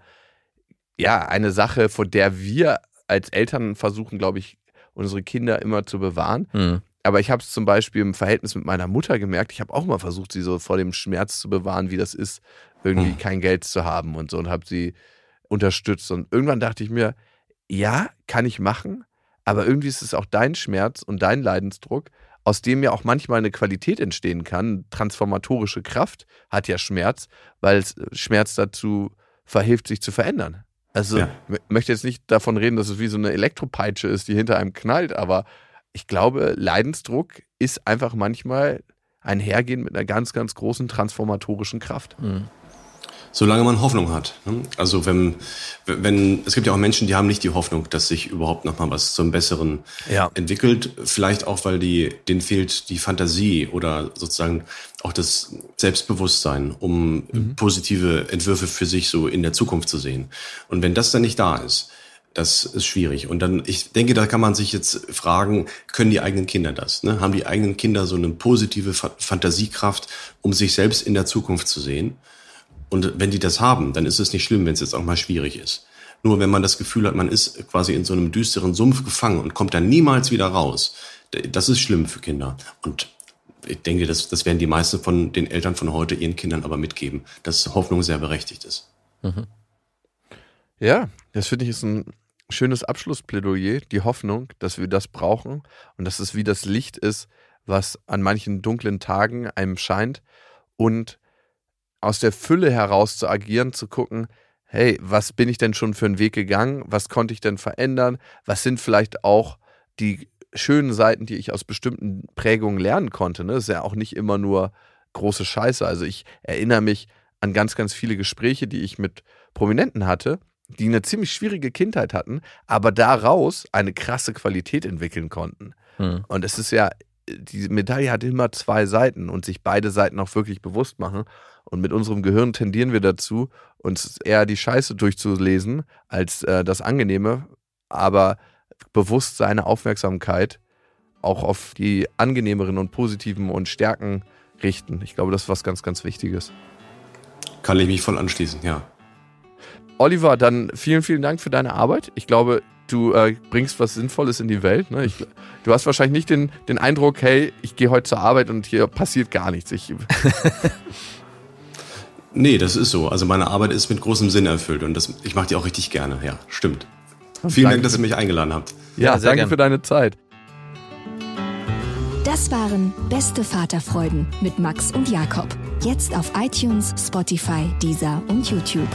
[SPEAKER 2] ja, eine Sache, vor der wir als Eltern versuchen, glaube ich, unsere Kinder immer zu bewahren. Mhm. Aber ich habe es zum Beispiel im Verhältnis mit meiner Mutter gemerkt. Ich habe auch mal versucht, sie so vor dem Schmerz zu bewahren, wie das ist, irgendwie mhm. kein Geld zu haben und so und habe sie unterstützt. Und irgendwann dachte ich mir, ja, kann ich machen, aber irgendwie ist es auch dein Schmerz und dein Leidensdruck, aus dem ja auch manchmal eine Qualität entstehen kann. Transformatorische Kraft hat ja Schmerz, weil Schmerz dazu verhilft, sich zu verändern. Also ja. ich möchte jetzt nicht davon reden, dass es wie so eine Elektropeitsche ist, die hinter einem knallt, aber ich glaube, Leidensdruck ist einfach manchmal einhergehend mit einer ganz, ganz großen transformatorischen Kraft. Mhm
[SPEAKER 3] solange man Hoffnung hat. Ne? Also wenn, wenn, es gibt ja auch Menschen, die haben nicht die Hoffnung, dass sich überhaupt noch mal was zum Besseren ja. entwickelt. Vielleicht auch, weil die, denen fehlt die Fantasie oder sozusagen auch das Selbstbewusstsein, um mhm. positive Entwürfe für sich so in der Zukunft zu sehen. Und wenn das dann nicht da ist, das ist schwierig. Und dann, ich denke, da kann man sich jetzt fragen, können die eigenen Kinder das? Ne? Haben die eigenen Kinder so eine positive Fantasiekraft, um sich selbst in der Zukunft zu sehen? Und wenn die das haben, dann ist es nicht schlimm, wenn es jetzt auch mal schwierig ist. Nur wenn man das Gefühl hat, man ist quasi in so einem düsteren Sumpf gefangen und kommt dann niemals wieder raus, das ist schlimm für Kinder. Und ich denke, das, das werden die meisten von den Eltern von heute ihren Kindern aber mitgeben, dass Hoffnung sehr berechtigt ist. Mhm.
[SPEAKER 2] Ja, das finde ich ist ein schönes Abschlussplädoyer, die Hoffnung, dass wir das brauchen und dass es wie das Licht ist, was an manchen dunklen Tagen einem scheint und aus der Fülle heraus zu agieren, zu gucken, hey, was bin ich denn schon für einen Weg gegangen? Was konnte ich denn verändern? Was sind vielleicht auch die schönen Seiten, die ich aus bestimmten Prägungen lernen konnte? Ne? Das ist ja auch nicht immer nur große Scheiße. Also ich erinnere mich an ganz, ganz viele Gespräche, die ich mit Prominenten hatte, die eine ziemlich schwierige Kindheit hatten, aber daraus eine krasse Qualität entwickeln konnten.
[SPEAKER 1] Hm.
[SPEAKER 2] Und es ist ja, die Medaille hat immer zwei Seiten und sich beide Seiten auch wirklich bewusst machen. Und mit unserem Gehirn tendieren wir dazu, uns eher die Scheiße durchzulesen als äh, das Angenehme, aber bewusst seine Aufmerksamkeit auch auf die angenehmeren und positiven und Stärken richten. Ich glaube, das ist was ganz, ganz Wichtiges.
[SPEAKER 3] Kann ich mich voll anschließen, ja.
[SPEAKER 2] Oliver, dann vielen, vielen Dank für deine Arbeit. Ich glaube, du äh, bringst was Sinnvolles in die Welt. Ne? Ich, du hast wahrscheinlich nicht den, den Eindruck, hey, ich gehe heute zur Arbeit und hier passiert gar nichts. Ich, (laughs)
[SPEAKER 3] Nee, das ist so. Also meine Arbeit ist mit großem Sinn erfüllt und das, ich mache die auch richtig gerne. Ja, stimmt. Vielen
[SPEAKER 2] danke
[SPEAKER 3] Dank, dass ihr mich eingeladen habt.
[SPEAKER 2] ja,
[SPEAKER 1] Ja,
[SPEAKER 2] danke
[SPEAKER 1] gern.
[SPEAKER 2] für deine Zeit.
[SPEAKER 4] Das waren Beste Vaterfreuden mit Max und Jakob. Jetzt auf iTunes, Spotify, Deezer und YouTube.